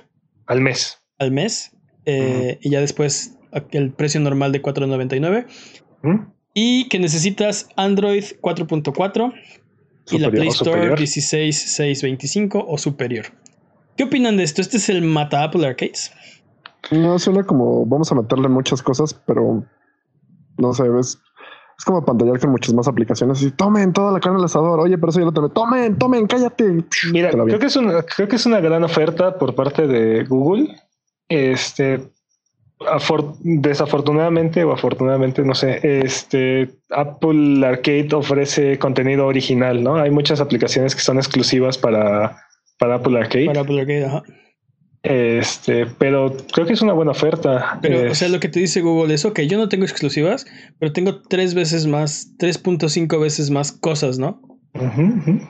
al mes. Al mes. Y ya después el precio normal de 4.99. ¿Mm? Y que necesitas Android 4.4 y la Play Store 16.625 o superior. ¿Qué opinan de esto? ¿Este es el Mata Apple Arcades? No, suena como vamos a meterle muchas cosas, pero no sé, ves. Es como pantallar con muchas más aplicaciones. Y tomen toda la carne al asador. Oye, pero eso ya lo tomé. Tomen, tomen, cállate. Mira, creo que es una, creo que es una gran oferta por parte de Google. Este, desafortunadamente o afortunadamente, no sé, este Apple Arcade ofrece contenido original, ¿no? Hay muchas aplicaciones que son exclusivas para, para Apple Arcade. Para Apple Arcade, ajá. Este, pero creo que es una buena oferta. Pero, o sea, lo que te dice Google es, ok, yo no tengo exclusivas, pero tengo tres veces más, 3.5 veces más cosas, ¿no?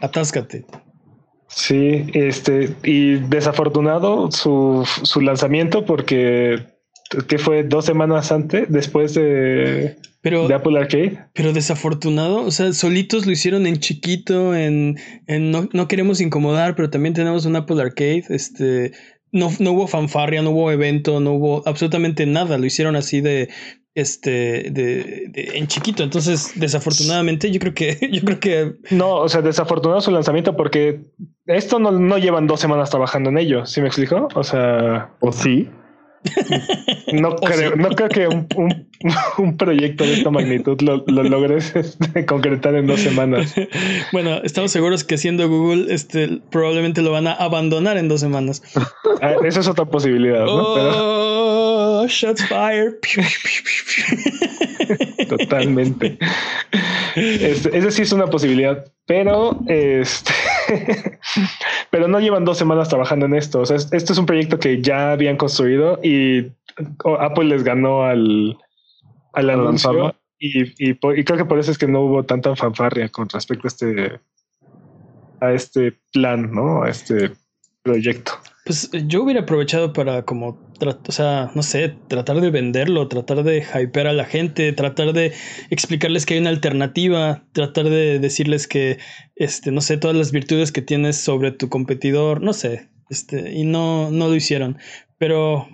Atáscate. Sí, este, y desafortunado su, su lanzamiento porque que fue dos semanas antes, después de, pero, de Apple Arcade. Pero desafortunado, o sea, solitos lo hicieron en chiquito, en, en no, no, queremos incomodar, pero también tenemos un Apple Arcade, este, no, no hubo fanfarria, no hubo evento, no hubo absolutamente nada. Lo hicieron así de este de, en chiquito. Entonces, desafortunadamente, yo creo que, <laughs> yo creo que. No, o sea, desafortunado su lanzamiento porque esto no, no llevan dos semanas trabajando en ello. ¿Sí me explico? O sea. ¿O sí? No <laughs> creo, no creo que un, <laughs> un, proyecto de esta magnitud lo, lo logres este, concretar en dos semanas. <laughs> Bueno, estamos seguros que siendo Google, este, probablemente lo van a abandonar en dos semanas. Ah, esa es otra posibilidad, ¿no? Oh, shots fired. Totalmente. Este, esa sí es una posibilidad, pero este, <laughs> pero no llevan dos semanas trabajando en esto. O sea, esto es un proyecto que ya habían construido y Apple les ganó al, al anuncio. Y, y, creo que por eso es que no hubo tanta fanfarria con respecto a este, a este plan, ¿no? A este proyecto. Pues yo hubiera aprovechado para como, o sea, no sé, tratar de venderlo, tratar de hypear a la gente, tratar de explicarles que hay una alternativa, tratar de decirles que, este, no sé, todas las virtudes que tienes sobre tu competidor, no sé, este, y no, no lo hicieron. Pero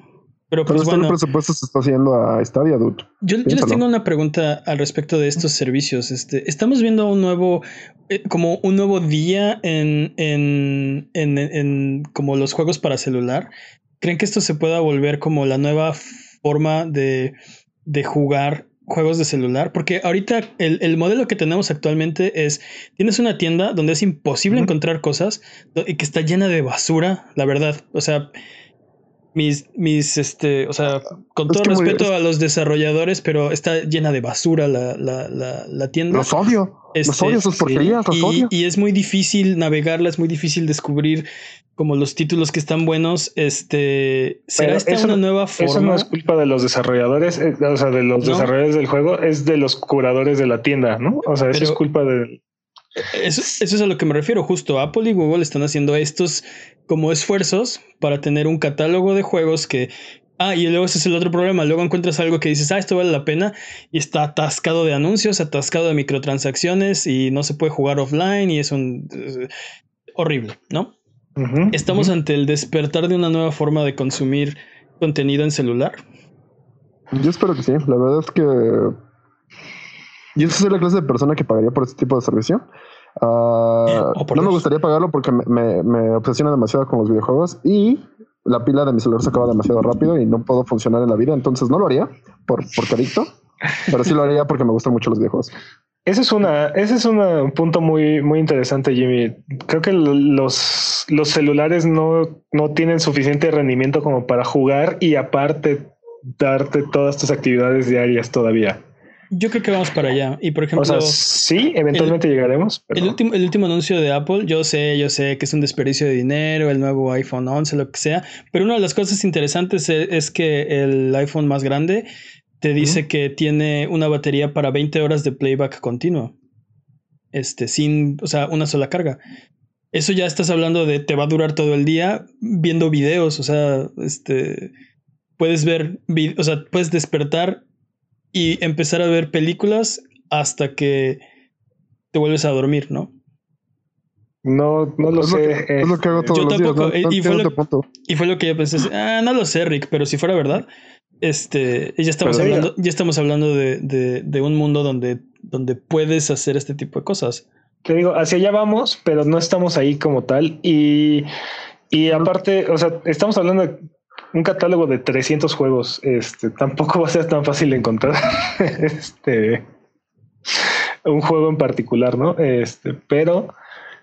pero, pues, bueno, el presupuesto se está haciendo a Stadia, dude. Yo, yo, les tengo una pregunta al respecto de estos servicios. Este, estamos viendo un nuevo, eh, como un nuevo día en, en, en, en, como los juegos para celular. ¿Creen que esto se pueda volver como la nueva forma de, de jugar juegos de celular? Porque ahorita el, el, modelo que tenemos actualmente es, tienes una tienda donde es imposible encontrar cosas y que está llena de basura, la verdad. O sea, mis, mis, este, o sea, con todo respeto a los desarrolladores, pero está llena de basura la, la, la, la tienda. Los odio. los este, odio, sus porquerías, los y, odio. Y es muy difícil navegarla, es muy difícil descubrir como los títulos que están buenos. Este, ¿será esta una nueva forma? Eso no es culpa de los desarrolladores, eh, o sea, de los desarrolladores del juego, es de los curadores de la tienda, ¿no? O sea, eso es culpa de eso, eso, es a lo que me refiero. Justo Apple y Google están haciendo estos como esfuerzos para tener un catálogo de juegos que. Ah, y luego ese es el otro problema. Luego encuentras algo que dices, ah, esto vale la pena y está atascado de anuncios, atascado de microtransacciones y no se puede jugar offline y es un. Uh, horrible, ¿no? Estamos ante el despertar de una nueva forma de consumir contenido en celular. Yo espero que sí. La verdad es que yo soy la clase de persona que pagaría por este tipo de servicio. Uh, no me gustaría pagarlo porque me, me, obsesiona demasiado con los videojuegos y la pila de mi celular se acaba demasiado rápido y no puedo funcionar en la vida. Entonces no lo haría por, porque adicto, pero sí lo haría porque me gustan mucho los videojuegos. Ese es una, ese es un punto muy, muy interesante, Jimmy. Creo que los, los celulares no, no tienen suficiente rendimiento como para jugar y aparte darte todas tus actividades diarias todavía. Yo creo que vamos para allá. Y por ejemplo. sí, eventualmente llegaremos. El, último, el último anuncio de Apple, yo sé, yo sé que es un desperdicio de dinero, el nuevo iPhone 11, lo que sea. Pero una de las cosas interesantes e, es, que el iPhone más grande te dice que tiene una batería para 20 horas de playback continuo. Este, sin, o sea, una sola carga. Eso ya estás hablando de te va a durar todo el día viendo videos, o sea, este, puedes ver, o sea, puedes despertar y empezar a ver películas hasta que te vuelves a dormir, ¿no? No, no lo sé. es lo que hago todos yo los tampoco, días, y, fue lo, y, fue lo, que yo pensé. Ah, no lo sé, Rick, pero si fuera verdad, este, ya estamos hablando, ya estamos hablando de, de, de, un mundo donde, donde puedes hacer este tipo de cosas. Te digo, hacia allá vamos, pero no estamos ahí como tal. Y, y aparte, o sea, estamos hablando de un catálogo de 300 juegos, este, tampoco va a ser tan fácil encontrar. <laughs> este. un juego en particular, ¿no? Este, pero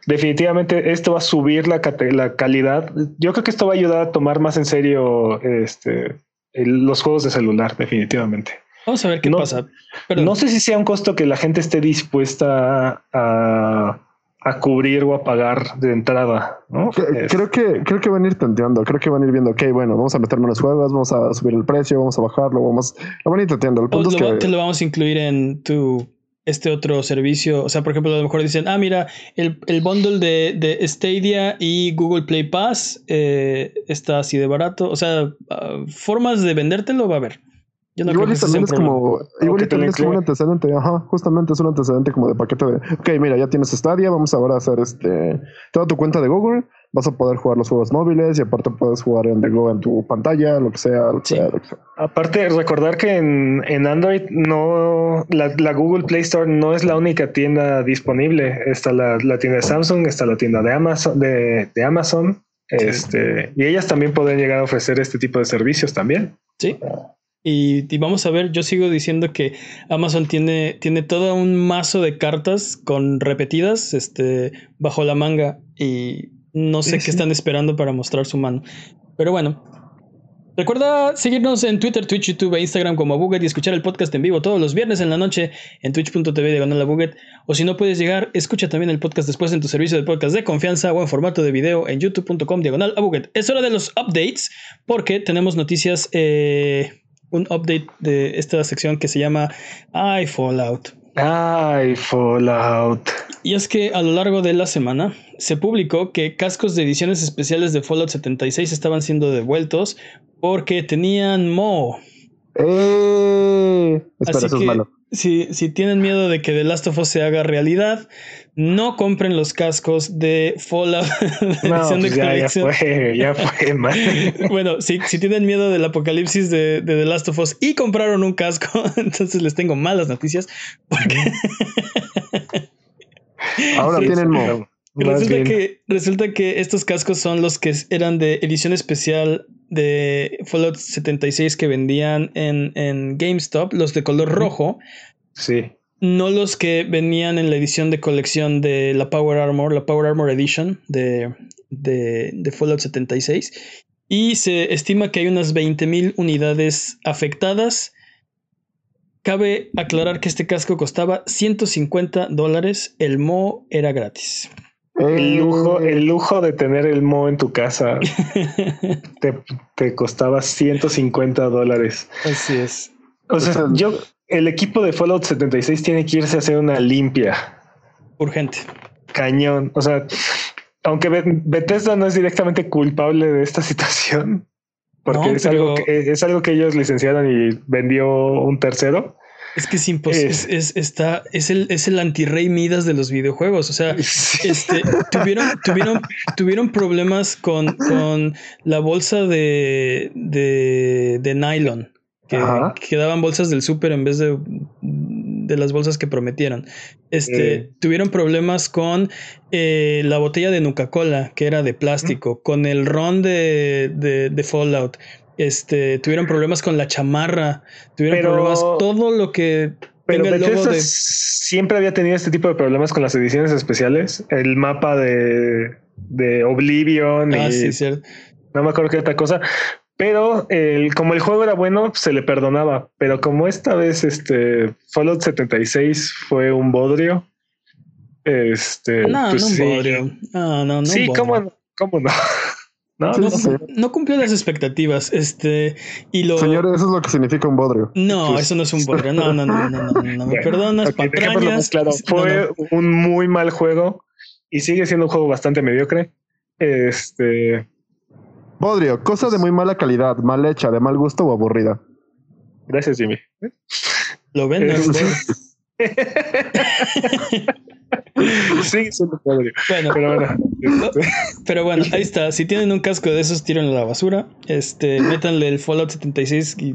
definitivamente esto va a subir la, la calidad. Yo creo que esto va a ayudar a tomar más en serio este, los juegos de celular, definitivamente. Vamos a ver qué pasa. Pero no sé si sea un costo que la gente esté dispuesta a, a cubrir o a pagar de entrada. ¿no? Creo que creo que van a ir tanteando, creo que van a ir viendo, ok, bueno, vamos a meter menos juegos, vamos a subir el precio, vamos a bajarlo, vamos, lo van a ir tanteando. El punto es que te lo vamos a incluir en tu este otro servicio. O sea, por ejemplo, a lo mejor dicen, ah, mira, el, el bundle de, de, Stadia y Google Play Pass eh, está así de barato. O sea, ah, formas de vendértelo va a haber. Yo no igual también es como, igual también es como un antecedente, ajá, justamente es un antecedente como de paquete de, ok, mira, ya tienes Stadia, vamos ahora a hacer este, toda tu cuenta de Google, vas a poder jugar los juegos móviles y aparte puedes jugar en The Go en tu pantalla, lo que sea, lo que sea, Aparte, recordar que en, en Android no, la, la, Google Play Store no es la única tienda disponible, está la, la tienda de Samsung, está la tienda de Amazon, de, de Amazon, este, y ellas también pueden llegar a ofrecer este tipo de servicios también. Sí. Y, vamos a ver, yo sigo diciendo que Amazon tiene, tiene todo un mazo de cartas con repetidas este, bajo la manga y no sé qué están esperando para mostrar su mano. Pero bueno, Recuerda seguirnos en Twitter, Twitch, YouTube e Instagram como Buget y escuchar el podcast en vivo todos los viernes en la noche en twitch.tv diagonal Buget. O si no puedes llegar, escucha también el podcast después en tu servicio de podcast de confianza o en formato de video en youtube.com diagonal Buget. Es hora de los updates porque tenemos noticias eh, un update de esta sección que se llama I Fallout. Ay, Fallout. Y es que a lo largo de la semana se publicó que cascos de ediciones especiales de Fallout 76 estaban siendo devueltos porque tenían Mo. Eh, espera, eso es malo si, si tienen miedo de que The Last of Us se haga realidad, no compren los cascos de Fallout <laughs> no, pues ya, fue, ya fue, <laughs> bueno, si, si tienen miedo del apocalipsis de, de, The Last of Us y compraron un casco, <laughs> entonces les tengo malas noticias. Porque Ahora tienen mo. Resulta que, resulta que estos cascos son los que eran de edición especial de Fallout 76 que vendían en, en GameStop, los de color rojo. Sí. No los que venían en la edición de colección de la Power Armor, la Power Armor Edition de, de, de Fallout 76. Y se estima que hay unas 20.000 unidades afectadas. Cabe aclarar que este casco costaba 150 dólares, el Mo era gratis. El lujo, el lujo de tener el Mo en tu casa <laughs> te, costaba 150 dólares. Así es. O sea, yo, el equipo de Fallout 76 tiene que irse a hacer una limpia. Urgente. Cañón. O sea, aunque Bethesda no es directamente culpable de esta situación, porque es, algo que, es algo que ellos licenciaron y vendió un tercero. Es que es imposible. Es, está, es el, es el anti-rey Midas de los videojuegos. O sea, <laughs> este, tuvieron, tuvieron, tuvieron problemas con, con la bolsa de, de, de nylon. Que, que, daban bolsas del súper en vez de, de las bolsas que prometieron. Este, eh. Tuvieron problemas con eh, la botella de Nuca-Cola, que era de plástico, con el ron de, de, de Fallout este, tuvieron problemas con la chamarra, tuvieron problemas, todo lo que pero tenga siempre había tenido este tipo de problemas con las ediciones especiales. El mapa de, de Oblivion. Ah, sí, cierto. No me acuerdo qué otra cosa. Pero el, como el juego era bueno, se le perdonaba. Pero como esta vez este Fallout 76 fue un bodrio. Este, no, pues no un bodrio. No, no, no. Sí, ¿cómo, cómo no? No, no, cumplió las expectativas. Este, y lo. Señores, eso es lo que significa un bodrio. No, pues, eso no es un bodrio. No, no, no, no, no, no, <laughs> me perdonas, patrañas. Claro, fue un muy mal juego y sigue siendo un juego bastante mediocre. Este. Bodrio, cosa de muy mala calidad, mal hecha, de mal gusto o aburrida. Gracias, Jimmy. Lo ven. <laughs> Sigue siendo Bueno, pero bueno. Este. Pero bueno, ahí está. Si tienen un casco de esos, tírenlo a la basura. Este, <laughs> métanle el Fallout 76 y,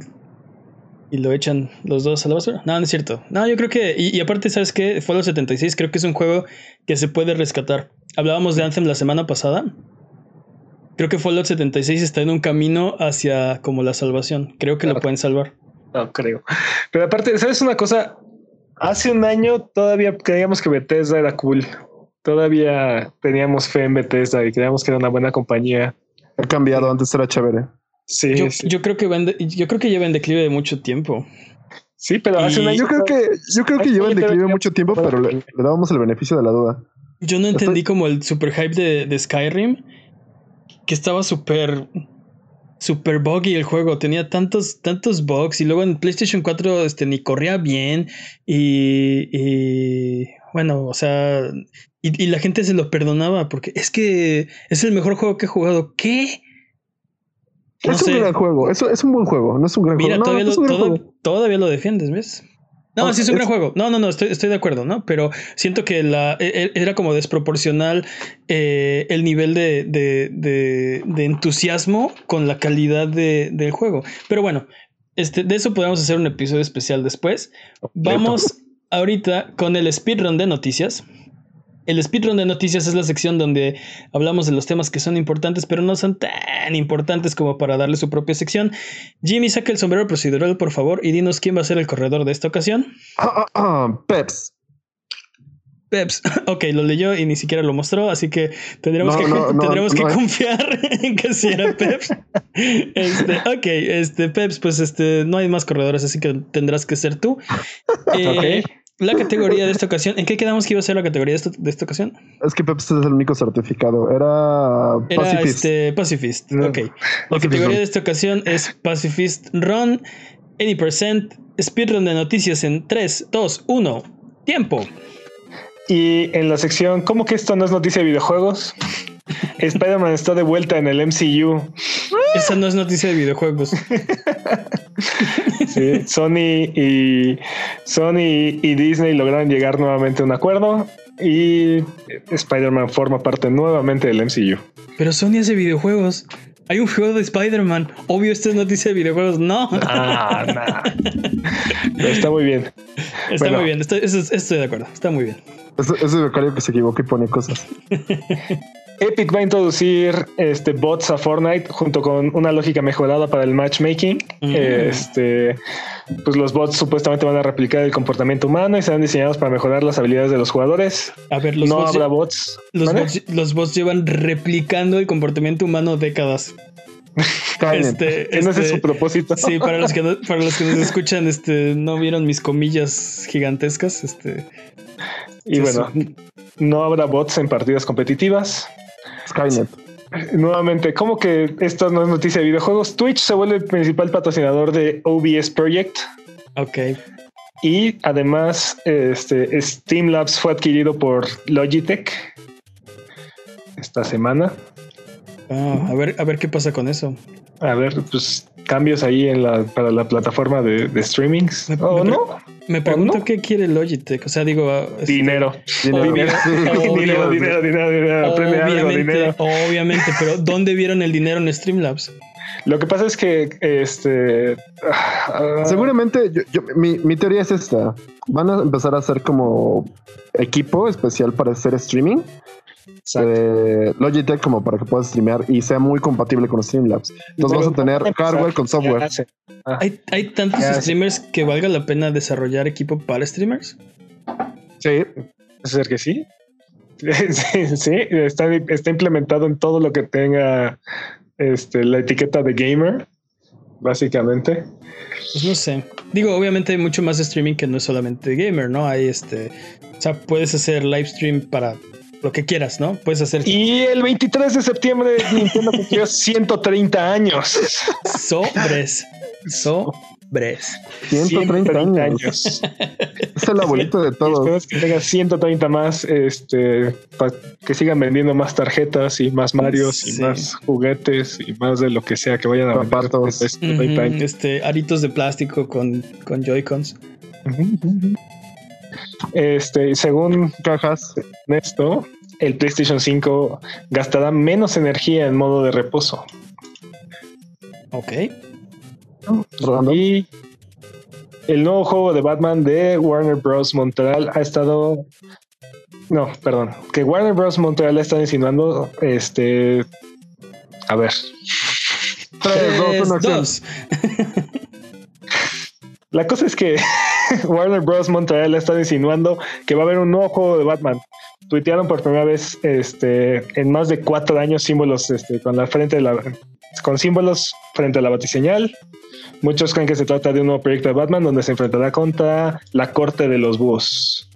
y lo echan los dos a la basura. No, no es cierto. No, yo creo que. Y, aparte, ¿sabes qué? Fallout 76 creo que es un juego que se puede rescatar. Hablábamos de Anthem la semana pasada. Creo que Fallout 76 está en un camino hacia como la salvación. Creo que lo pueden salvar. No creo. Pero aparte, ¿sabes una cosa? Hace un año todavía creíamos que Bethesda era cool. Todavía teníamos fe en Bethesda y creíamos que era una buena compañía. Ha cambiado, antes era chévere. Sí, yo, yo creo que vende, yo creo que lleva en declive de mucho tiempo. Sí, pero hace un año. Yo creo que, yo creo que lleva en declive mucho tiempo, pero le, dábamos el beneficio de la duda. Yo no entendí como el super hype de, de Skyrim, que estaba súper super buggy el juego, tenía tantos, tantos bugs y luego en PlayStation 4 este, ni corría bien y, y bueno, o sea, y, la gente se lo perdonaba porque es que es el mejor juego que he jugado. ¿Qué? es un gran juego, es, es un buen juego, no es un gran Mira, juego. Todavía, lo, todavía lo defiendes, ¿ves? No, sí es un gran juego. No, no, no, estoy, estoy de acuerdo, ¿no? Pero siento que la, e, e, era como desproporcional eh, el nivel de, de, de, entusiasmo con la calidad del juego. Pero bueno, este, de eso podemos hacer un episodio especial después. Vamos ahorita con el speedrun de noticias. El speedrun de noticias es la sección donde hablamos de los temas que son importantes, pero no son tan importantes como para darle su propia sección. Jimmy, saca el sombrero procedural, por favor, y dinos quién va a ser el corredor de esta ocasión. Ah, ah, ah, Peps. Peps, <laughs> ok, lo leyó y ni siquiera lo mostró, así que tendremos que, <laughs> tendremos que confiar <laughs> en que sí era Peps. Este, ok, este, Peps, pues este, no hay más corredores, así que tendrás que ser tú. Eh, la categoría de esta ocasión, ¿en qué quedamos que iba a ser la categoría de esta, ocasión? Es que Peps es el único certificado. Era Pacifist. Este, Pacifist. Ok. La categoría de esta ocasión es Pacifist Run, Any Percent, Speedrun de noticias en 3, 2, 1. Tiempo. Y en la sección, ¿cómo que esto no es noticia de videojuegos? <laughs> Spider-Man está de vuelta en el MCU. Esa no es noticia de videojuegos. sí, Sony y Sony y Disney lograron llegar nuevamente a un acuerdo y Spider-Man forma parte nuevamente del MCU. Pero Sony hace videojuegos. Hay un juego de Spider-Man. Obvio, esta es noticia de videojuegos. No. Ah, <laughs> está muy bien. Está muy bien. Estoy, estoy, de acuerdo. Está muy bien. Es, es el becario que se equivoca y pone cosas. <laughs> Epic va a introducir este, bots a Fortnite junto con una lógica mejorada para el matchmaking. Mm. Este, pues los bots supuestamente van a replicar el comportamiento humano y serán diseñados para mejorar las habilidades de los jugadores. A ver, los no bots habrá bots. Los, bots. llevan replicando el comportamiento humano décadas. <laughs> este, no es su este, propósito. Sí, para los que para los que nos <laughs> escuchan, este, no vieron mis comillas gigantescas. Este, y bueno, no habrá bots en partidas competitivas. Skynet. Nuevamente, ¿cómo que esto no es noticia de videojuegos? Twitch se vuelve el principal patrocinador de OBS Project. Ok. Y además, este Streamlabs fue adquirido por Logitech esta semana. Ah, a ver, a ver qué pasa con eso. A ver, pues cambios ahí en la, para la plataforma de, de streamings. ¿O no? Me pregunto qué quiere Logitech. O sea, digo. Ah, <laughs> <laughs> dinero. Dinero, dinero, dinero, dinero, Obviamente, obviamente, pero <laughs> ¿dónde vieron el dinero en Streamlabs? Lo que pasa es que este ah, seguramente yo, mi, mi, teoría es esta. Van a empezar a hacer como equipo especial para hacer streaming de Logitech como para que puedas streamear y sea muy compatible con Streamlabs. Entonces vas a tener hardware con software. Ah. ¿Hay, tantos streamers que valga la pena desarrollar equipo para streamers? Sí, es ser que <laughs> sí. sí, está, está, implementado en todo lo que tenga este, la etiqueta de gamer, básicamente. Pues no sé. Digo, obviamente hay mucho más streaming que no es solamente gamer, ¿no? Hay este. O sea, puedes hacer live stream para lo que quieras, ¿no? Puedes hacer. Y el 23 de septiembre Nintendo cumplió 130 años. Sobres. Sobres. 130, años. es el abuelito de todos. Esperemos que tenga 130 más, este, para que sigan vendiendo más tarjetas y más Marios y más juguetes y más de lo que sea que vayan a vender. Este, este, aritos de plástico con, con Joy-Cons. Este, según cajas esto, el PlayStation 5 gastará menos energía en modo de reposo. Ok. Y el nuevo juego de Batman de Warner Bros. Montreal ha estado. No, perdón. Que Warner Bros. Montreal está insinuando. Este. A ver. 3, 2, 1, La cosa es que <laughs> Warner Bros. Montreal ha estado insinuando que va a haber un nuevo juego de Batman. Tuitearon por primera vez este, en más de cuatro años símbolos este, con la frente de la, con símbolos frente a la batiseñal. Muchos creen que se trata de un nuevo proyecto de Batman donde se enfrentará contra la corte de los búhos.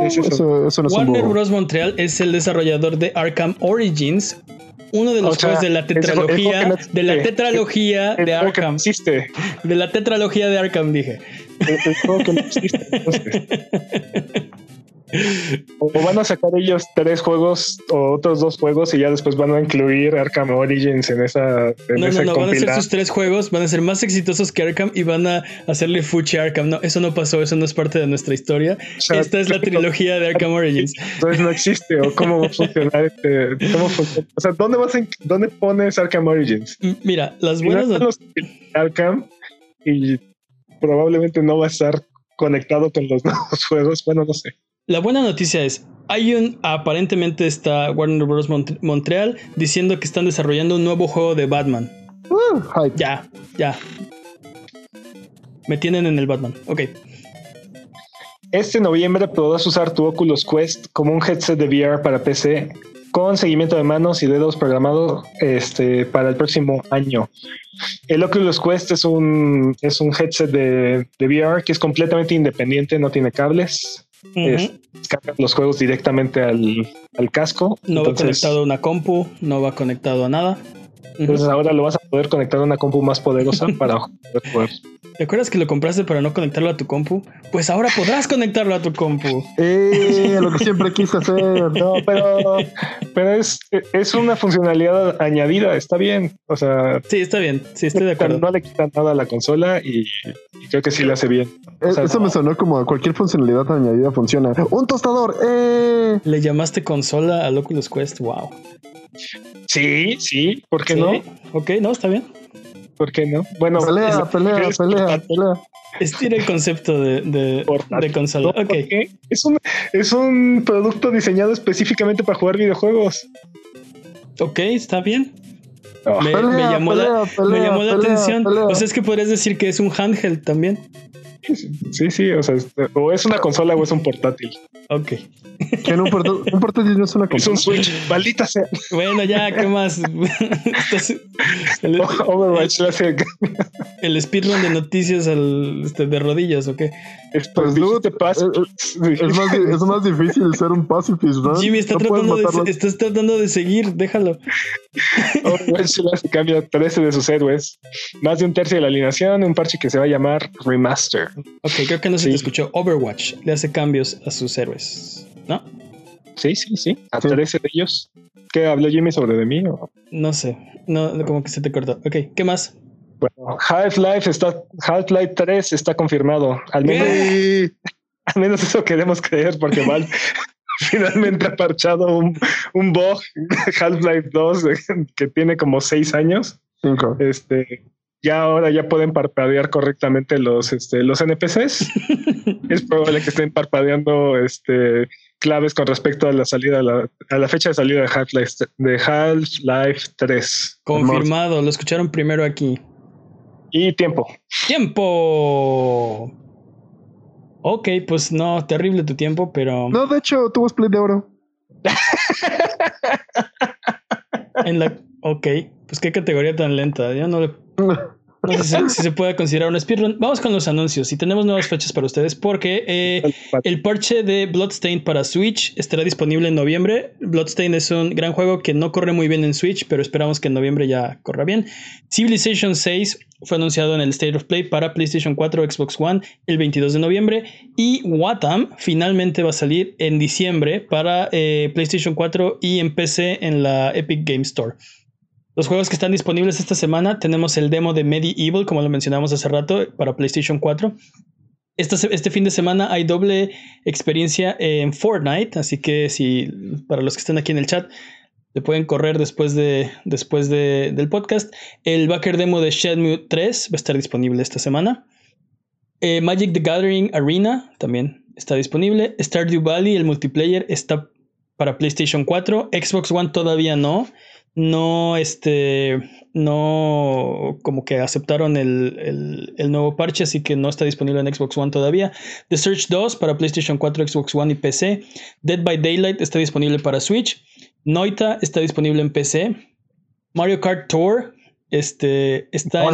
Warner Bros. Montreal es el desarrollador de Arkham Origins, uno de los juegos de la tetralogía, de la tetralogía de Arkham. Existe. De la tetralogía de Arkham, dije. El, juego que no existe. <laughs> O van a sacar ellos tres juegos o otros dos juegos y ya después van a incluir Arkham Origins en esa. En no, no, no, van a ser sus tres juegos, van a ser más exitosos que Arkham y van a hacerle Fuchi Arkham. No, eso no pasó, eso no es parte de nuestra historia. Esta es la trilogía de Arkham Origins. Entonces no existe, o cómo va a funcionar este. Cómo funciona? O sea, ¿dónde, vas a, ¿dónde pones Arkham Origins? Mira, las buenas. Los Arkham y probablemente no va a estar conectado con los <laughs> nuevos juegos. Bueno, no sé. La buena noticia es, hay un, aparentemente está Warner Bros. Montreal diciendo que están desarrollando un nuevo juego de Batman. Uh, ya, ya. Me tienen en el Batman. Ok. Este noviembre podrás usar tu Oculus Quest como un headset de VR para PC con seguimiento de manos y dedos programado este, para el próximo año. El Oculus Quest es un, es un headset de, de VR que es completamente independiente, no tiene cables los juegos directamente al, casco. No va conectado a una compu, no va conectado a nada. Entonces ahora lo vas a poder conectar a una compu más poderosa <laughs> para poder. ¿Te acuerdas que lo compraste para no conectarlo a tu compu? Pues ahora podrás conectarlo a tu compu. <laughs> Eh, lo que siempre quise hacer. No, pero, pero es, es una funcionalidad añadida, está bien. O sea, sí, está bien. Sí, estoy de acuerdo. No le quitan nada a la consola y, creo que sí le hace bien. Eh, eso me sonó como a cualquier funcionalidad añadida funciona. ¡Un tostador! ¡Eh! Le llamaste consola al Oculus Quest. Wow. Sí, sí, ¿por qué no? Ok, no, está bien. ¿Por qué no? Bueno, pelea, pelea, pelea, pelea. Estira el concepto de, de, consola. Es, un, es un producto diseñado específicamente para jugar videojuegos. Ok, está bien. me, llamó la, me, llamó la, atención. O sea, es que podrías decir que es un handheld también. Sí, sí, o sea, o es una consola o es un portátil. Ok. Un, portátil, no es una consola. <laughs> Es un Switch, maldita sea. Bueno, ya, ¿qué más? <laughs> el, Overwatch El speedrun de noticias al, este, de rodillas, ¿o qué? pues, te pasa. <laughs> Es, más, es, más, difícil ser un pacifist, ¿no? Jimmy está tratando, de, estás tratando de seguir, déjalo. Overwatch cambia 13 de sus héroes. Más de un tercio de la alineación, un parche que se va a llamar Remaster. Ok, creo que no se te escuchó. Overwatch le hace cambios a sus héroes, ¿no? Sí, sí, sí. A 13 de ellos. ¿Qué habló Jimmy sobre de mí? No sé. No, como que se te cortó. Ok, ¿qué más? Bueno, Half-Life está, Half-Life 3 está confirmado. Al menos, <laughs> al menos eso queremos creer, porque mal <laughs> finalmente ha parchado un, un bug <laughs> Half-Life 2 que tiene como 6 años. Este, ya ahora ya pueden parpadear correctamente los, este, los NPCs. <laughs> es probable que estén parpadeando este, claves con respecto a la salida, a la, fecha de salida de Half-Life de Half-Life 3. Confirmado, lo escucharon primero aquí. Y tiempo. ¡Tiempo! Ok, pues no, terrible tu tiempo, pero. No, de hecho, tuvo split de oro. <laughs> en la. Ok, pues qué categoría tan lenta. Yo no le. No sé si, se puede considerar un speedrun. Vamos con los anuncios y tenemos nuevas fechas para ustedes porque eh, el parche de Bloodstained para Switch estará disponible en noviembre. Bloodstained es un gran juego que no corre muy bien en Switch, pero esperamos que en noviembre ya corra bien. Civilization 6 fue anunciado en el State of Play para PlayStation 4, Xbox One el 22 de noviembre y Watam finalmente va a salir en diciembre para eh, PlayStation 4 y en PC en la Epic Game Store. Los juegos que están disponibles esta semana tenemos el demo de Medieval, como lo mencionamos hace rato, para PlayStation 4. Este, fin de semana hay doble experiencia en Fortnite, así que si para los que están aquí en el chat le pueden correr después, de, después del podcast. El backer demo de Shenmue 3 va a estar disponible esta semana. Eh, Magic the Gathering Arena también está disponible. Stardew Valley, el multiplayer, está para PlayStation 4. Xbox One todavía no. No, este, no, como que aceptaron el, el, nuevo parche, así que no está disponible en Xbox One todavía. The Search 2 para PlayStation 4, Xbox One y PC. Dead by Daylight está disponible para Switch. Noita está disponible en PC. Mario Kart Tour este, está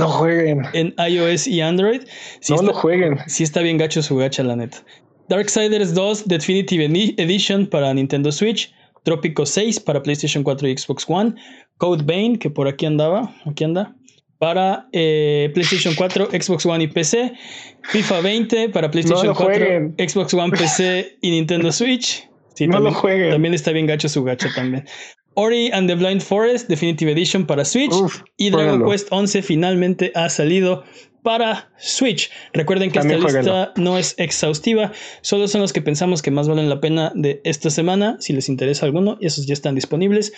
en, iOS y Android. no lo jueguen. Sí está bien gacho su gacha, la neta. Darksiders 2 Definitive Edition para Nintendo Switch. Trópico 6 para PlayStation 4 y Xbox One. Code Vein, que por aquí andaba, aquí anda, para eh, PlayStation 4, Xbox One y PC. FIFA 20 para PlayStation 4, Xbox One, PC y Nintendo Switch. Sí, no también, lo jueguen. También está bien gacho su gacha también. Ori and the Blind Forest Definitive Edition para Switch. y Dragon Quest 11 finalmente ha salido para Switch. Recuerden que esta lista no es exhaustiva, solo son los que pensamos que más valen la pena de esta semana. Si les interesa alguno, esos ya están disponibles.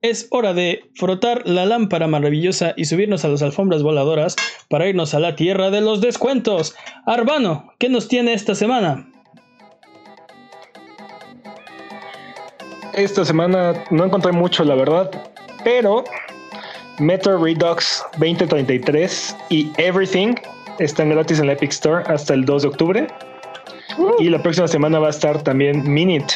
Es hora de frotar la lámpara maravillosa y subirnos a las alfombras voladoras para irnos a la tierra de los descuentos. Arbano, ¿qué nos tiene esta semana? Esta semana no encontré mucho, la verdad, pero Metro Redux 2033 y Everything están gratis en la Epic Store hasta el 2 de octubre. Y la próxima semana va a estar también Minute.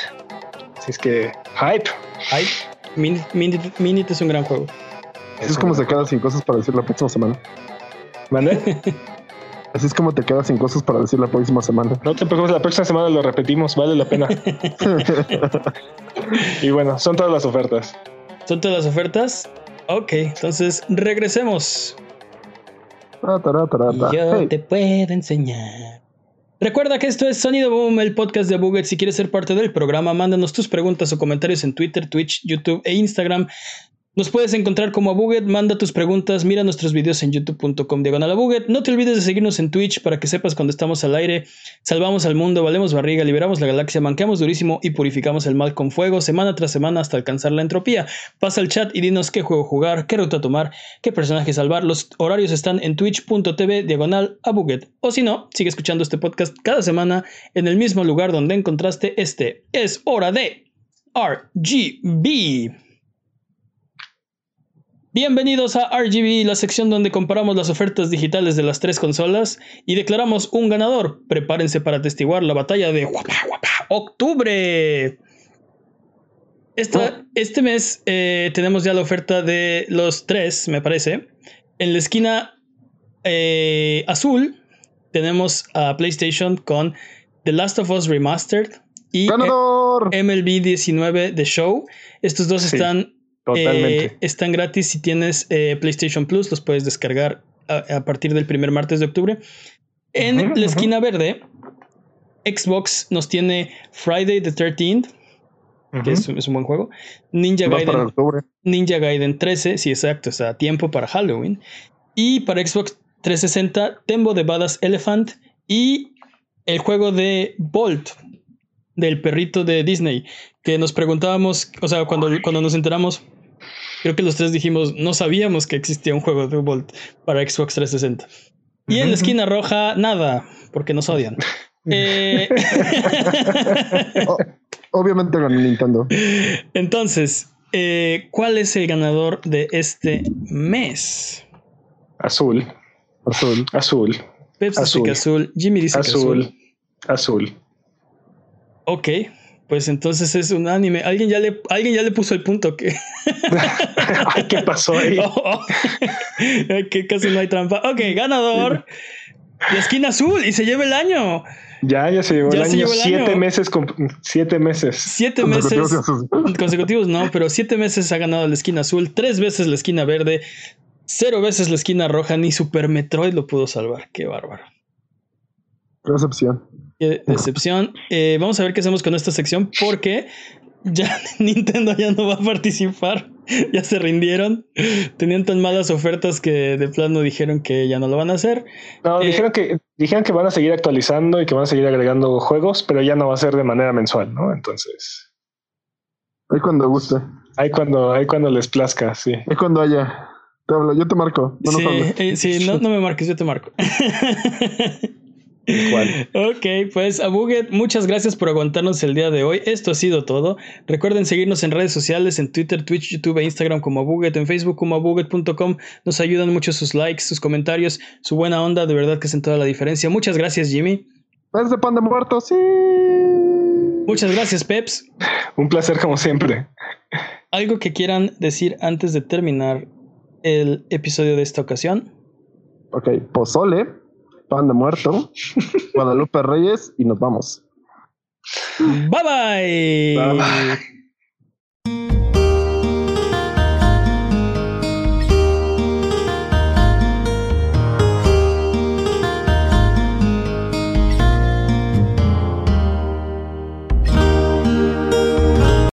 Así es que, hype. Hype. Minute, es un gran juego. Así es como se queda sin cosas para decir la próxima semana. ¿Mande? <laughs> Así es como te quedas sin cosas para decir la próxima semana. No te preocupes, la próxima semana lo repetimos, vale la pena. <laughs> <laughs> y bueno, son todas las ofertas. ¿Son todas las ofertas? Ok, entonces regresemos. Yo te puedo enseñar. Recuerda que esto es Sonido Boom, el podcast de Buget. Si quieres ser parte del programa, mándanos tus preguntas o comentarios en Twitter, Twitch, YouTube e Instagram. Nos puedes encontrar como a Buget, manda tus preguntas, mira nuestros videos en youtube.com diagonal a Buget. No te olvides de seguirnos en Twitch para que sepas cuando estamos al aire. Salvamos al mundo, valemos barriga, liberamos la galaxia, manqueamos durísimo y purificamos el mal con fuego semana tras semana hasta alcanzar la entropía. Pasa al chat y dinos qué juego jugar, qué ruta tomar, qué personaje salvar. Los horarios están en twitch.tv diagonal a Buget. O si no, sigue escuchando este podcast cada semana en el mismo lugar donde encontraste este. Es hora de RGB. Bienvenidos a RGB, la sección donde comparamos las ofertas digitales de las tres consolas y declaramos un ganador. Prepárense para atestiguar la batalla de octubre. Este mes eh, tenemos ya la oferta de los tres, me parece. En la esquina eh, azul tenemos a PlayStation con The Last of Us Remastered y MLB 19 The Show. Estos dos están Totalmente. Eh, están gratis si tienes eh, PlayStation Plus, los puedes descargar a, partir del primer martes de octubre. En la esquina verde, Xbox nos tiene Friday the 13th, que es, un buen juego. Ninja Gaiden, Ninja Gaiden 13, sí, exacto, está a tiempo para Halloween. Y para Xbox 360, Tembo de Badass Elephant y el juego de Bolt, del perrito de Disney, que nos preguntábamos, o sea, cuando, cuando nos enteramos, Creo que los tres dijimos, no sabíamos que existía un juego de Bolt para Xbox 360. Y en la esquina roja, nada, porque nos odian. <laughs> Eh, <laughs> obviamente con Nintendo. Entonces, eh, ¿cuál es el ganador de este mes? Azul. Azul. Azul. Pepsi azul. azul. Jimmy dice azul. azul. Azul. Ok. Pues entonces es un anime. Alguien ya le, alguien ya le puso el punto que. <laughs> Ay, ¿qué pasó ahí? <laughs> Oh, <laughs> que casi no hay trampa. Ok, ganador. La esquina azul y se lleva el año. Ya, ya se llevó el año. siete meses siete meses. Siete meses consecutivos, no, pero siete meses ha ganado la esquina azul, tres veces la esquina verde, cero veces la esquina roja, ni Super Metroid lo pudo salvar. Qué bárbaro. Decepción. Qué decepción. Eh, vamos a ver qué hacemos con esta sección porque ya <laughs> Nintendo ya no va a participar. <laughs> Ya se rindieron. Tenían tan malas ofertas que de plano dijeron que ya no lo van a hacer. No, eh, dijeron que dijeron que van a seguir actualizando y que van a seguir agregando juegos, pero ya no va a ser de manera mensual, ¿no? Entonces. Ahí cuando guste. Ahí cuando, ahí cuando les plazca, sí. Ahí cuando haya. Te hablo, yo te marco. sí, eh, sí, no, no me marques, yo te marco. <laughs> Ok, pues a Buget, muchas gracias por aguantarnos el día de hoy. Esto ha sido todo. Recuerden seguirnos en redes sociales, en Twitter, Twitch, YouTube e Instagram como Buget, en Facebook como Buget.com. Nos ayudan mucho sus likes, sus comentarios, su buena onda, de verdad que hacen toda la diferencia. Muchas gracias, Jimmy. Es de pan de muerto, sí. Muchas gracias, Peps. <laughs> Un placer como siempre. ¿Algo que quieran decir antes de terminar el episodio de esta ocasión? Ok, pozole, pan de muerto, <laughs> Guadalupe Reyes y nos vamos. bye. bye.